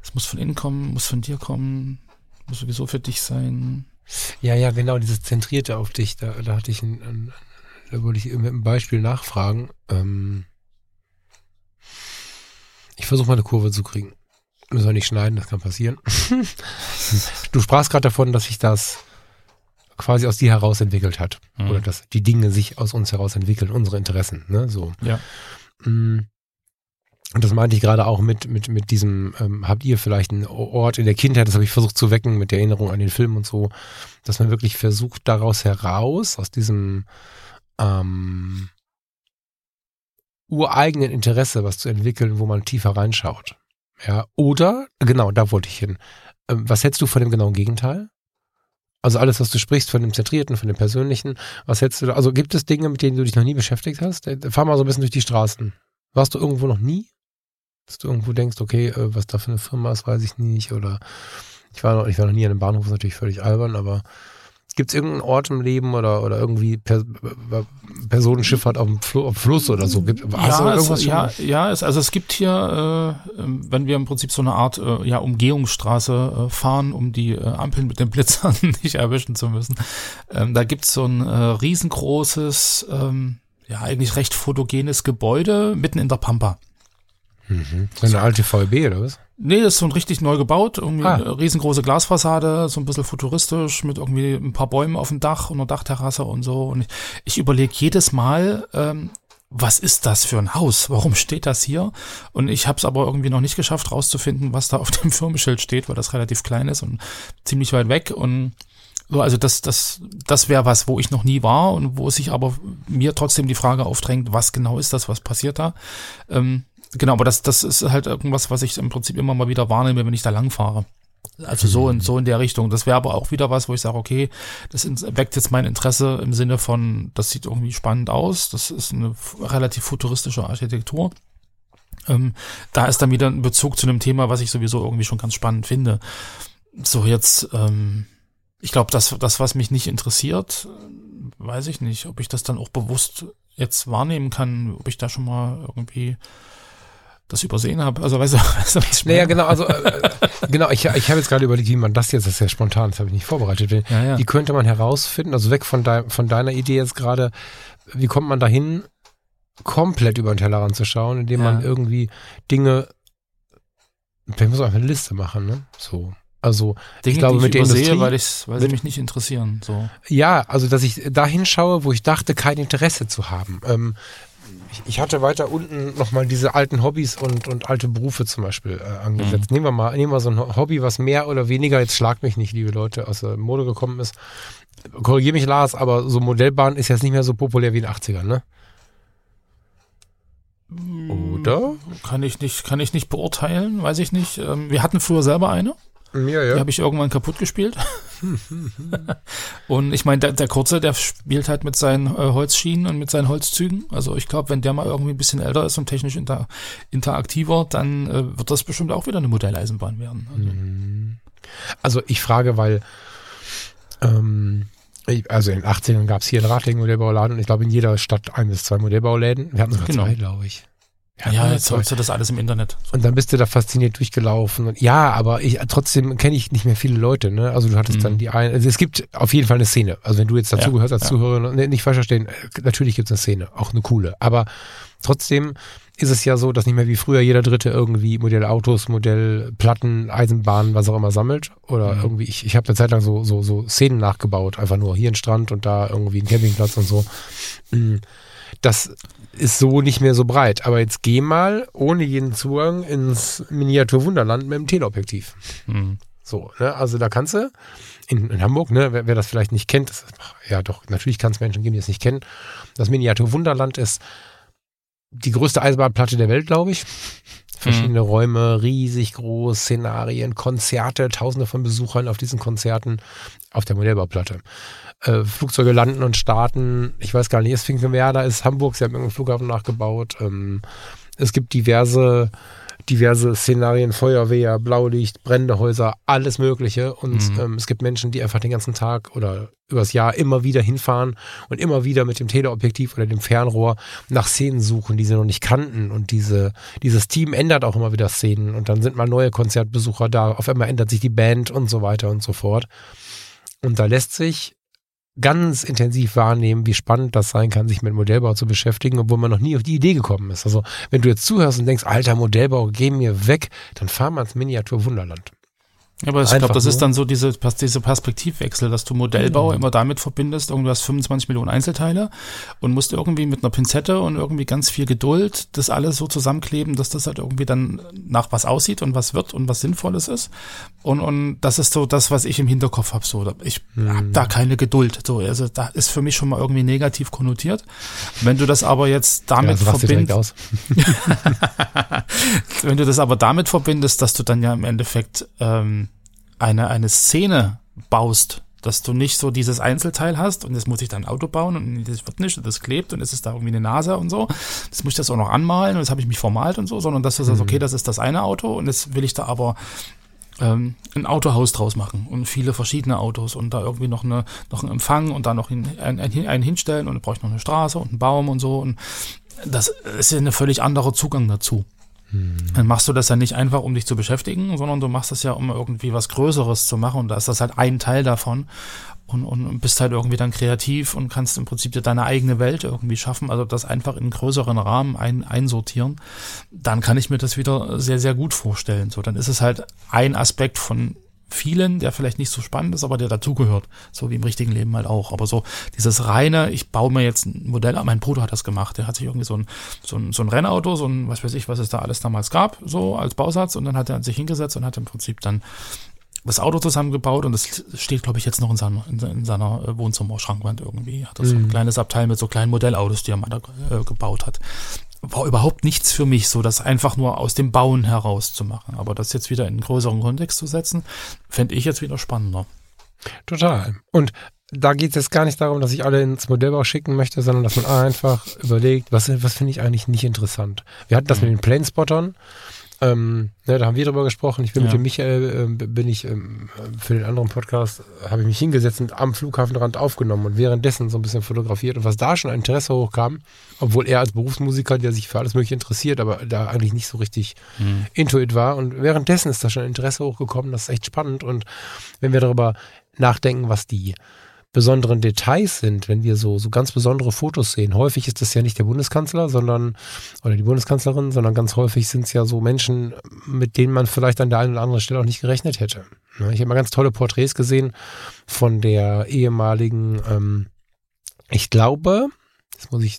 Es muss von innen kommen, muss von dir kommen. muss sowieso für dich sein. Ja, ja, genau, dieses Zentrierte auf dich, da, da hatte ich ein, ein da wollte ich mit einem Beispiel nachfragen. Ähm ich versuche mal eine Kurve zu kriegen. Müssen wir nicht schneiden, das kann passieren. du sprachst gerade davon, dass sich das quasi aus dir heraus entwickelt hat. Mhm. Oder dass die Dinge sich aus uns heraus entwickeln, unsere Interessen. Ne? So. Ja. Mm. Und das meinte ich gerade auch mit, mit, mit diesem, ähm, habt ihr vielleicht einen Ort in der Kindheit, das habe ich versucht zu wecken mit der Erinnerung an den Film und so, dass man wirklich versucht, daraus heraus, aus diesem ähm, ureigenen Interesse was zu entwickeln, wo man tiefer reinschaut. Ja, oder, genau, da wollte ich hin. Ähm, was hältst du von dem genauen Gegenteil? Also alles, was du sprichst von dem Zentrierten, von dem Persönlichen, was hältst du da? Also gibt es Dinge, mit denen du dich noch nie beschäftigt hast? Äh, fahr mal so ein bisschen durch die Straßen. Warst du irgendwo noch nie? Dass du irgendwo denkst, okay, äh, was da für eine Firma ist, weiß ich nicht. Oder ich war noch, ich war noch nie an einem Bahnhof, ist natürlich völlig albern, aber Gibt es irgendeinen Ort im Leben oder, oder irgendwie per, Personenschifffahrt auf dem Fl auf Fluss oder so? Gibt, ja, es, ja, ja es, also es gibt hier, äh, wenn wir im Prinzip so eine Art äh, ja, Umgehungsstraße äh, fahren, um die äh, Ampeln mit den Blitzern nicht erwischen zu müssen, ähm, da gibt's so ein äh, riesengroßes, ähm, ja eigentlich recht fotogenes Gebäude mitten in der Pampa. Mhm. So eine alte VB oder was? Nee, das ist so ein richtig neu gebaut, irgendwie ah. eine riesengroße Glasfassade, so ein bisschen futuristisch, mit irgendwie ein paar Bäumen auf dem Dach und einer Dachterrasse und so. Und ich, ich überlege jedes Mal, ähm, was ist das für ein Haus? Warum steht das hier? Und ich habe es aber irgendwie noch nicht geschafft, rauszufinden, was da auf dem Firmenschild steht, weil das relativ klein ist und ziemlich weit weg. Und so, also das, das, das wäre was, wo ich noch nie war und wo sich aber mir trotzdem die Frage aufdrängt, was genau ist das, was passiert da? Ähm, Genau, aber das, das ist halt irgendwas, was ich im Prinzip immer mal wieder wahrnehme, wenn ich da lang fahre. Also so in, so in der Richtung. Das wäre aber auch wieder was, wo ich sage, okay, das weckt jetzt mein Interesse im Sinne von, das sieht irgendwie spannend aus. Das ist eine relativ futuristische Architektur. Ähm, da ist dann wieder ein Bezug zu einem Thema, was ich sowieso irgendwie schon ganz spannend finde. So jetzt, ähm, ich glaube, das, das, was mich nicht interessiert, weiß ich nicht, ob ich das dann auch bewusst jetzt wahrnehmen kann, ob ich da schon mal irgendwie das übersehen habe. Also weißt du, weißt du was ich meine? Naja, genau, also äh, genau, ich, ich habe jetzt gerade überlegt, wie man das jetzt, das ist ja spontan, das habe ich nicht vorbereitet, wie ja, ja. könnte man herausfinden, also weg von, dein, von deiner Idee jetzt gerade, wie kommt man dahin, komplett über den Tellerrand zu schauen, indem ja. man irgendwie Dinge, vielleicht muss man einfach eine Liste machen, ne? So. Also Dinge, ich glaube die mit ich der übersehe, Industrie, weil, ich, weil sie mich nicht interessieren. So. Ja, also dass ich da hinschaue, wo ich dachte, kein Interesse zu haben. Ähm, ich, hatte weiter unten nochmal diese alten Hobbys und, und alte Berufe zum Beispiel äh, angesetzt. Mhm. Nehmen wir mal, nehmen wir so ein Hobby, was mehr oder weniger, jetzt schlagt mich nicht, liebe Leute, aus der Mode gekommen ist. Korrigiere mich, Lars, aber so Modellbahn ist jetzt nicht mehr so populär wie in den 80ern, ne? Oder? Kann ich nicht, kann ich nicht beurteilen, weiß ich nicht. Ähm, wir hatten früher selber eine. Ja, ja. Die habe ich irgendwann kaputt gespielt. und ich meine, der, der Kurze, der spielt halt mit seinen äh, Holzschienen und mit seinen Holzzügen. Also ich glaube, wenn der mal irgendwie ein bisschen älter ist und technisch inter, interaktiver, dann äh, wird das bestimmt auch wieder eine Modelleisenbahn werden. Also, mhm. also ich frage, weil ähm, also in den 80ern gab es hier einen Radling-Modellbauladen und ich glaube in jeder Stadt ein bis zwei Modellbauläden. Wir hatten sogar genau. zwei, glaube ich. Ja, ja jetzt holst du das alles im Internet. Und dann bist du da fasziniert durchgelaufen. Und ja, aber ich trotzdem kenne ich nicht mehr viele Leute. Ne? Also du hattest mhm. dann die eine. Also es gibt auf jeden Fall eine Szene. Also wenn du jetzt dazugehörst ja, als ja. Zuhörer, ne, nicht falsch verstehen, natürlich gibt es eine Szene, auch eine coole. Aber trotzdem ist es ja so, dass nicht mehr wie früher jeder Dritte irgendwie Modellautos, Modellplatten, Eisenbahnen, was auch immer sammelt. Oder mhm. irgendwie, ich, ich habe eine Zeit lang so, so, so Szenen nachgebaut. Einfach nur hier ein Strand und da irgendwie ein Campingplatz und so. Mhm. Das ist so nicht mehr so breit. Aber jetzt geh mal ohne jeden Zugang ins Miniaturwunderland mit dem Teleobjektiv. Mhm. So, ne? Also da kannst du in, in Hamburg, ne, wer, wer, das vielleicht nicht kennt, das, ja doch, natürlich kann es Menschen geben, die es nicht kennen. Das Miniaturwunderland ist die größte Eisenbahnplatte der Welt, glaube ich. Verschiedene mhm. Räume, riesig groß, Szenarien, Konzerte, tausende von Besuchern auf diesen Konzerten auf der Modellbauplatte äh, Flugzeuge landen und starten. Ich weiß gar nicht, ist Finkenwerder, ist Hamburg, sie haben irgendeinen Flughafen nachgebaut. Ähm, es gibt diverse diverse Szenarien, Feuerwehr, Blaulicht, brennende Häuser, alles Mögliche. Und mhm. ähm, es gibt Menschen, die einfach den ganzen Tag oder übers Jahr immer wieder hinfahren und immer wieder mit dem Teleobjektiv oder dem Fernrohr nach Szenen suchen, die sie noch nicht kannten. Und diese, dieses Team ändert auch immer wieder Szenen und dann sind mal neue Konzertbesucher da. Auf einmal ändert sich die Band und so weiter und so fort. Und da lässt sich ganz intensiv wahrnehmen, wie spannend das sein kann, sich mit Modellbau zu beschäftigen, obwohl man noch nie auf die Idee gekommen ist. Also wenn du jetzt zuhörst und denkst, alter Modellbau, geh mir weg, dann fahr mal ins Miniatur Wunderland. Ja, aber ich glaube, das ist dann so diese, diese Perspektivwechsel, dass du Modellbau mhm. immer damit verbindest, irgendwie hast 25 Millionen Einzelteile und musst irgendwie mit einer Pinzette und irgendwie ganz viel Geduld das alles so zusammenkleben, dass das halt irgendwie dann nach was aussieht und was wird und was Sinnvolles ist. Und, und das ist so das, was ich im Hinterkopf habe. So, ich mhm. habe da keine Geduld. So, also da ist für mich schon mal irgendwie negativ konnotiert. Wenn du das aber jetzt damit ja, verbindest. wenn du das aber damit verbindest, dass du dann ja im Endeffekt ähm, eine, eine Szene baust, dass du nicht so dieses Einzelteil hast und jetzt muss ich dann ein Auto bauen und das wird nicht, das klebt und es ist da irgendwie eine Nase und so. Jetzt muss ich das auch noch anmalen und jetzt habe ich mich vermalt und so, sondern dass du sagst, mhm. okay, das ist das eine Auto und jetzt will ich da aber ähm, ein Autohaus draus machen und viele verschiedene Autos und da irgendwie noch eine noch einen Empfang und da noch ein, ein, einen hinstellen und dann brauche ich noch eine Straße und einen Baum und so und das ist ja ein völlig anderer Zugang dazu. Hm. Dann machst du das ja nicht einfach, um dich zu beschäftigen, sondern du machst das ja, um irgendwie was Größeres zu machen. Und da ist das halt ein Teil davon. Und, und bist halt irgendwie dann kreativ und kannst im Prinzip dir deine eigene Welt irgendwie schaffen, also das einfach in einen größeren Rahmen ein, einsortieren, dann kann ich mir das wieder sehr, sehr gut vorstellen. So, dann ist es halt ein Aspekt von vielen, der vielleicht nicht so spannend ist, aber der dazugehört. So wie im richtigen Leben halt auch. Aber so dieses reine, ich baue mir jetzt ein Modell an, mein Bruder hat das gemacht. Der hat sich irgendwie so ein, so ein, so ein Rennauto, so ein, was weiß ich, was es da alles damals gab, so als Bausatz und dann hat er sich hingesetzt und hat im Prinzip dann das Auto zusammengebaut und das steht, glaube ich, jetzt noch in seiner, in seiner Wohnzimmer-Schrankwand irgendwie. Hat das mhm. so ein mhm. kleines Abteil mit so kleinen Modellautos, die er mal da äh, gebaut hat war überhaupt nichts für mich, so das einfach nur aus dem Bauen heraus zu machen. Aber das jetzt wieder in einen größeren Kontext zu setzen, fände ich jetzt wieder spannender. Total. Und da geht es jetzt gar nicht darum, dass ich alle ins Modellbau schicken möchte, sondern dass man einfach überlegt, was, was finde ich eigentlich nicht interessant. Wir hatten das mhm. mit den Planespottern. Ähm, ja, da haben wir drüber gesprochen. Ich bin ja. mit dem Michael, äh, bin ich ähm, für den anderen Podcast, habe ich mich hingesetzt und am Flughafenrand aufgenommen und währenddessen so ein bisschen fotografiert. Und was da schon ein Interesse hochkam, obwohl er als Berufsmusiker, der sich für alles Mögliche interessiert, aber da eigentlich nicht so richtig mhm. intuit war. Und währenddessen ist da schon ein Interesse hochgekommen. Das ist echt spannend. Und wenn wir darüber nachdenken, was die besonderen Details sind, wenn wir so, so ganz besondere Fotos sehen. Häufig ist das ja nicht der Bundeskanzler, sondern, oder die Bundeskanzlerin, sondern ganz häufig sind es ja so Menschen, mit denen man vielleicht an der einen oder anderen Stelle auch nicht gerechnet hätte. Ich habe mal ganz tolle Porträts gesehen von der ehemaligen, ähm, ich glaube, jetzt muss ich,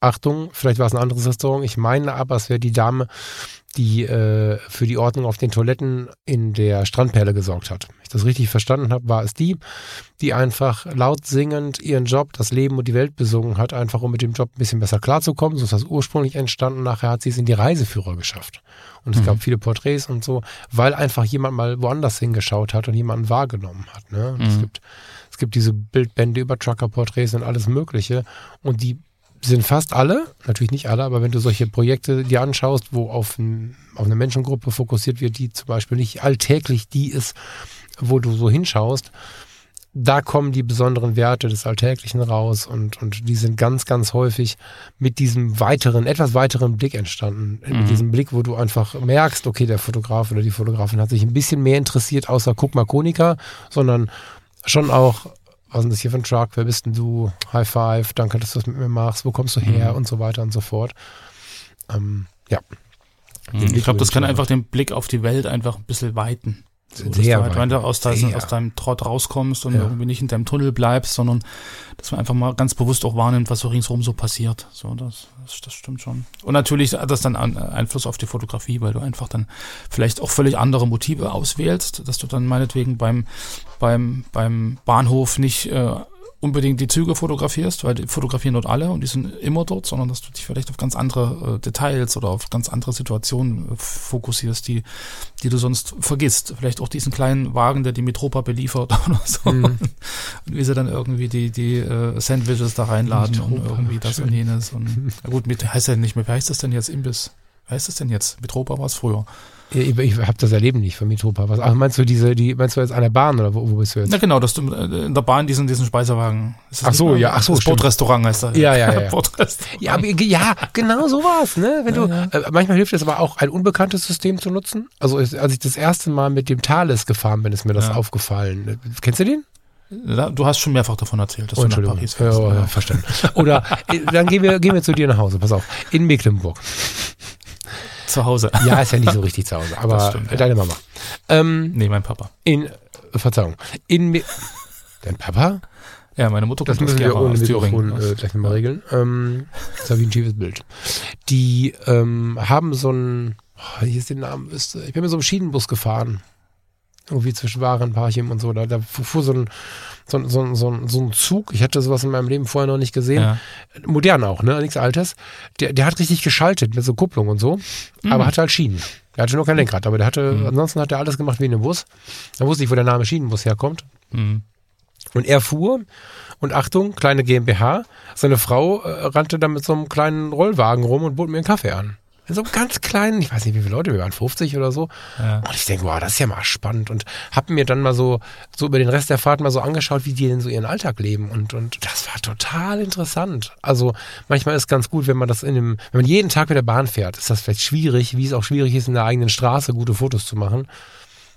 Achtung, vielleicht war es ein anderes Restaurant, ich meine aber, es wäre die Dame, die äh, für die Ordnung auf den Toiletten in der Strandperle gesorgt hat. Wenn ich das richtig verstanden habe, war es die, die einfach laut singend ihren Job, das Leben und die Welt besungen hat, einfach um mit dem Job ein bisschen besser klarzukommen. So ist das ursprünglich entstanden. Nachher hat sie es in die Reiseführer geschafft. Und es mhm. gab viele Porträts und so, weil einfach jemand mal woanders hingeschaut hat und jemanden wahrgenommen hat. Ne? Mhm. Es gibt es gibt diese Bildbände über Trucker-Porträts und alles Mögliche. Und die sind fast alle, natürlich nicht alle, aber wenn du solche Projekte dir anschaust, wo auf, ein, auf eine Menschengruppe fokussiert wird, die zum Beispiel nicht alltäglich die ist, wo du so hinschaust, da kommen die besonderen Werte des Alltäglichen raus und, und die sind ganz, ganz häufig mit diesem weiteren, etwas weiteren Blick entstanden. Mhm. Mit diesem Blick, wo du einfach merkst, okay, der Fotograf oder die Fotografin hat sich ein bisschen mehr interessiert, außer guck mal Konika, sondern schon auch was ist das hier für ein Truck, wer bist denn du, High Five, danke, dass du das mit mir machst, wo kommst du her mhm. und so weiter und so fort. Ähm, ja. Mhm. Ich glaube, das kann einfach den Blick auf die Welt einfach ein bisschen weiten. So, dass du halt einfach aus, dein, aus deinem Trott rauskommst und ja. irgendwie nicht in deinem Tunnel bleibst, sondern dass man einfach mal ganz bewusst auch wahrnimmt, was so ringsherum so passiert. So, das, das, das stimmt schon. Und natürlich hat das dann Einfluss auf die Fotografie, weil du einfach dann vielleicht auch völlig andere Motive auswählst, dass du dann meinetwegen beim, beim, beim Bahnhof nicht äh, unbedingt die Züge fotografierst, weil die fotografieren dort alle und die sind immer dort, sondern dass du dich vielleicht auf ganz andere äh, Details oder auf ganz andere Situationen äh, fokussierst, die, die du sonst vergisst. Vielleicht auch diesen kleinen Wagen, der die Metropa beliefert oder so. Mhm. Und wie sie dann irgendwie die, die äh, Sandwiches da reinladen Metropa, und irgendwie das schön. und jenes. Und na gut, mit, heißt ja nicht mehr, wie heißt das denn jetzt Imbiss? Heißt es denn jetzt? Mitropa war es früher. Ich, ich habe das Erleben nicht von Mitropa. Was, ach, meinst du diese, die, meinst du jetzt an der Bahn oder wo, wo bist du jetzt? Na genau, dass du äh, in der Bahn diesen, diesen Speisewagen. Ist Ach so, ja, ach so. Bordrestaurant heißt das. Ja, ja, ja, ja. Ja, aber, ja, genau sowas, ne? Wenn du, Äh, manchmal hilft es aber auch, ein unbekanntes System zu nutzen. Also als ich das erste Mal mit dem Thales gefahren bin, ist mir das Ja. aufgefallen. Kennst du den? Ja, Du hast schon mehrfach davon erzählt, dass Oh, du nach. Paris Ja, fährst. ja, ja, verstanden. Oder äh, dann gehen wir, gehen wir zu dir nach Hause. Pass auf. In Mecklenburg. Zu Hause. Ja, ist ja nicht so richtig zu Hause, aber Das stimmt, ja. deine Mama. Ähm, Nee, mein Papa. in, Verzeihung. In Dein Papa? Ja, meine Mutter Das kommt aus müssen wir ohne aus Mikrofon Thüringen. äh, gleich nochmal regeln. Ähm, das habe ich ein schiefes Bild. Die ähm, haben so einen, oh, hier ist den Namen, wüsste. ich bin mit so einem Schienenbus gefahren. Irgendwie zwischen Warenparchim und so. Da, da fuhr so ein, so, ein- so, so, so ein Zug. Ich hatte sowas in meinem Leben vorher noch nicht gesehen. Ja. Modern auch, ne? Nichts Altes. Der, der hat richtig geschaltet mit so Kupplung und so. Aber hatte halt Schienen. Der hatte nur kein Lenkrad, aber der hatte, ansonsten hat er alles gemacht wie in einem Bus. Da wusste ich, wo der Name Schienenbus herkommt. Mhm. Und er fuhr und Achtung, kleine GmbH, seine Frau äh, rannte dann mit so einem kleinen Rollwagen rum und bot mir einen Kaffee an. In so einem ganz kleinen, ich weiß nicht, wie viele Leute wir waren, 50 oder so. Ja. Und ich denke, wow, das ist ja mal spannend. Und habe mir dann mal so, so über den Rest der Fahrt mal so angeschaut, wie die denn so ihren Alltag leben. Und, und das war total interessant. Also manchmal ist ganz gut, wenn man das in dem, wenn man jeden Tag mit der Bahn fährt, ist das vielleicht schwierig, wie es auch schwierig ist, in der eigenen Straße gute Fotos zu machen.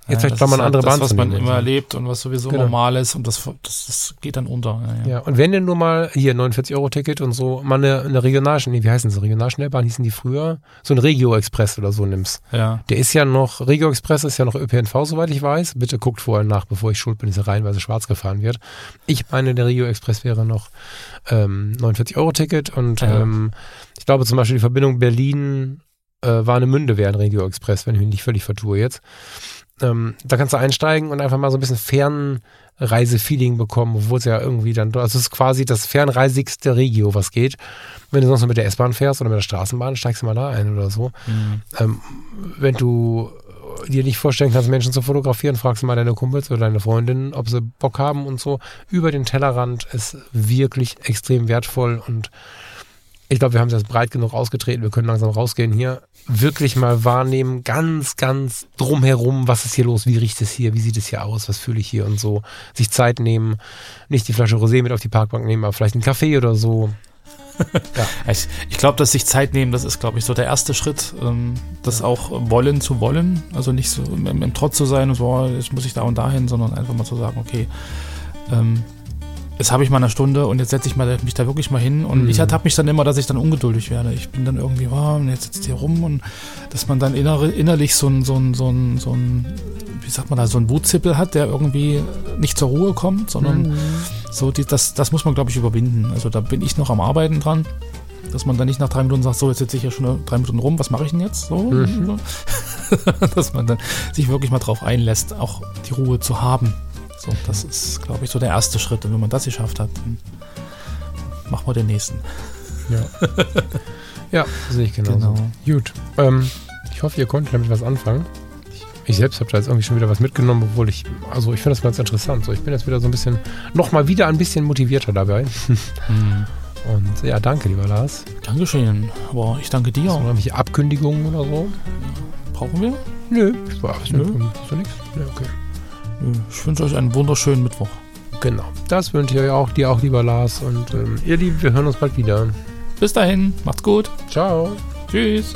Jetzt Ja, vielleicht man ist eine andere halt Bahn das, was man immer erlebt und was sowieso Genau. normal ist und das, das, das geht dann unter. Ja, ja. Ja, und wenn denn nur mal hier 49-Euro-Ticket und so, mal eine, eine Regionalschnell, nee, wie heißen sie, Regionalschnellbahn hießen die früher, so ein Regio-Express oder so nimmst. ja. Der ist ja noch, Regio-Express ist ja noch ÖPNV, soweit ich weiß. Bitte guckt vorher nach, bevor ich schuld bin, dass er reihenweise schwarz gefahren wird. Ich meine, der Regio-Express wäre noch ähm, 49-Euro-Ticket und Ja. ähm, ich glaube zum Beispiel die Verbindung Berlin äh, Warnemünde wäre ein Regio-Express, wenn ich mich nicht völlig vertue jetzt. Ähm, da kannst du einsteigen und einfach mal so ein bisschen Fernreise-Feeling bekommen, obwohl es ja irgendwie dann, also es ist quasi das fernreisigste Regio, was geht. Wenn du sonst nur mit der S-Bahn fährst oder mit der Straßenbahn, steigst du mal da ein oder so. Mhm. Ähm, wenn du dir nicht vorstellen kannst, Menschen zu fotografieren, fragst du mal deine Kumpels oder deine Freundinnen, ob sie Bock haben und so. Über den Tellerrand ist wirklich extrem wertvoll und ich glaube, wir haben es jetzt breit genug ausgetreten. Wir können langsam rausgehen hier. Wirklich mal wahrnehmen, ganz, ganz drumherum, was ist hier los, wie riecht es hier, wie sieht es hier aus, was fühle ich hier und so. Sich Zeit nehmen, nicht die Flasche Rosé mit auf die Parkbank nehmen, aber vielleicht einen Kaffee oder so. Ich, ich glaube, dass sich Zeit nehmen, das ist, glaube ich, so der erste Schritt, ähm, das auch wollen zu wollen. Also nicht so im, im Trotz zu sein und so, oh, jetzt muss ich da und dahin, sondern einfach mal zu sagen, okay, ähm, jetzt habe ich mal eine Stunde und jetzt setze ich mal, mich da wirklich mal hin. Und Mhm. ich ertappe mich dann immer, dass ich dann ungeduldig werde. Ich bin dann irgendwie, oh, und jetzt sitzt hier rum und dass man dann innere, innerlich so ein, so ein, so ein, so ein, wie sagt man da, so ein Wutzippel hat, der irgendwie nicht zur Ruhe kommt, sondern so, die, das, das muss man, glaube ich, überwinden. Also da bin ich noch am Arbeiten dran. Dass man dann nicht nach drei Minuten sagt, so, jetzt sitze ich ja schon drei Minuten rum, was mache ich denn jetzt? So, Mhm. so. dass man dann sich wirklich mal drauf einlässt, auch die Ruhe zu haben. So, das ist, glaube ich, so der erste Schritt. Und wenn man das geschafft hat, dann machen wir den nächsten. Ja, ja sehe ich genauso. Genau. Gut. Ähm, ich hoffe, ihr konntet damit was anfangen. Ich, selbst habe da jetzt irgendwie schon wieder was mitgenommen, obwohl ich, also ich finde das ganz interessant. So, ich bin jetzt wieder so ein bisschen, nochmal wieder ein bisschen motivierter dabei. Hm. Und ja, danke, lieber Lars. Dankeschön. Aber ich danke Hast du dir. irgendwelche Abkündigungen oder so? Brauchen wir? Nö, ich war Nö. Hast du nichts? Ja, okay. Ich wünsche euch einen wunderschönen Mittwoch. Genau. Das wünsche ich euch auch, dir auch, lieber Lars. Und ähm, ihr Lieben, wir hören uns bald wieder. Bis dahin, macht's gut. Ciao. Tschüss.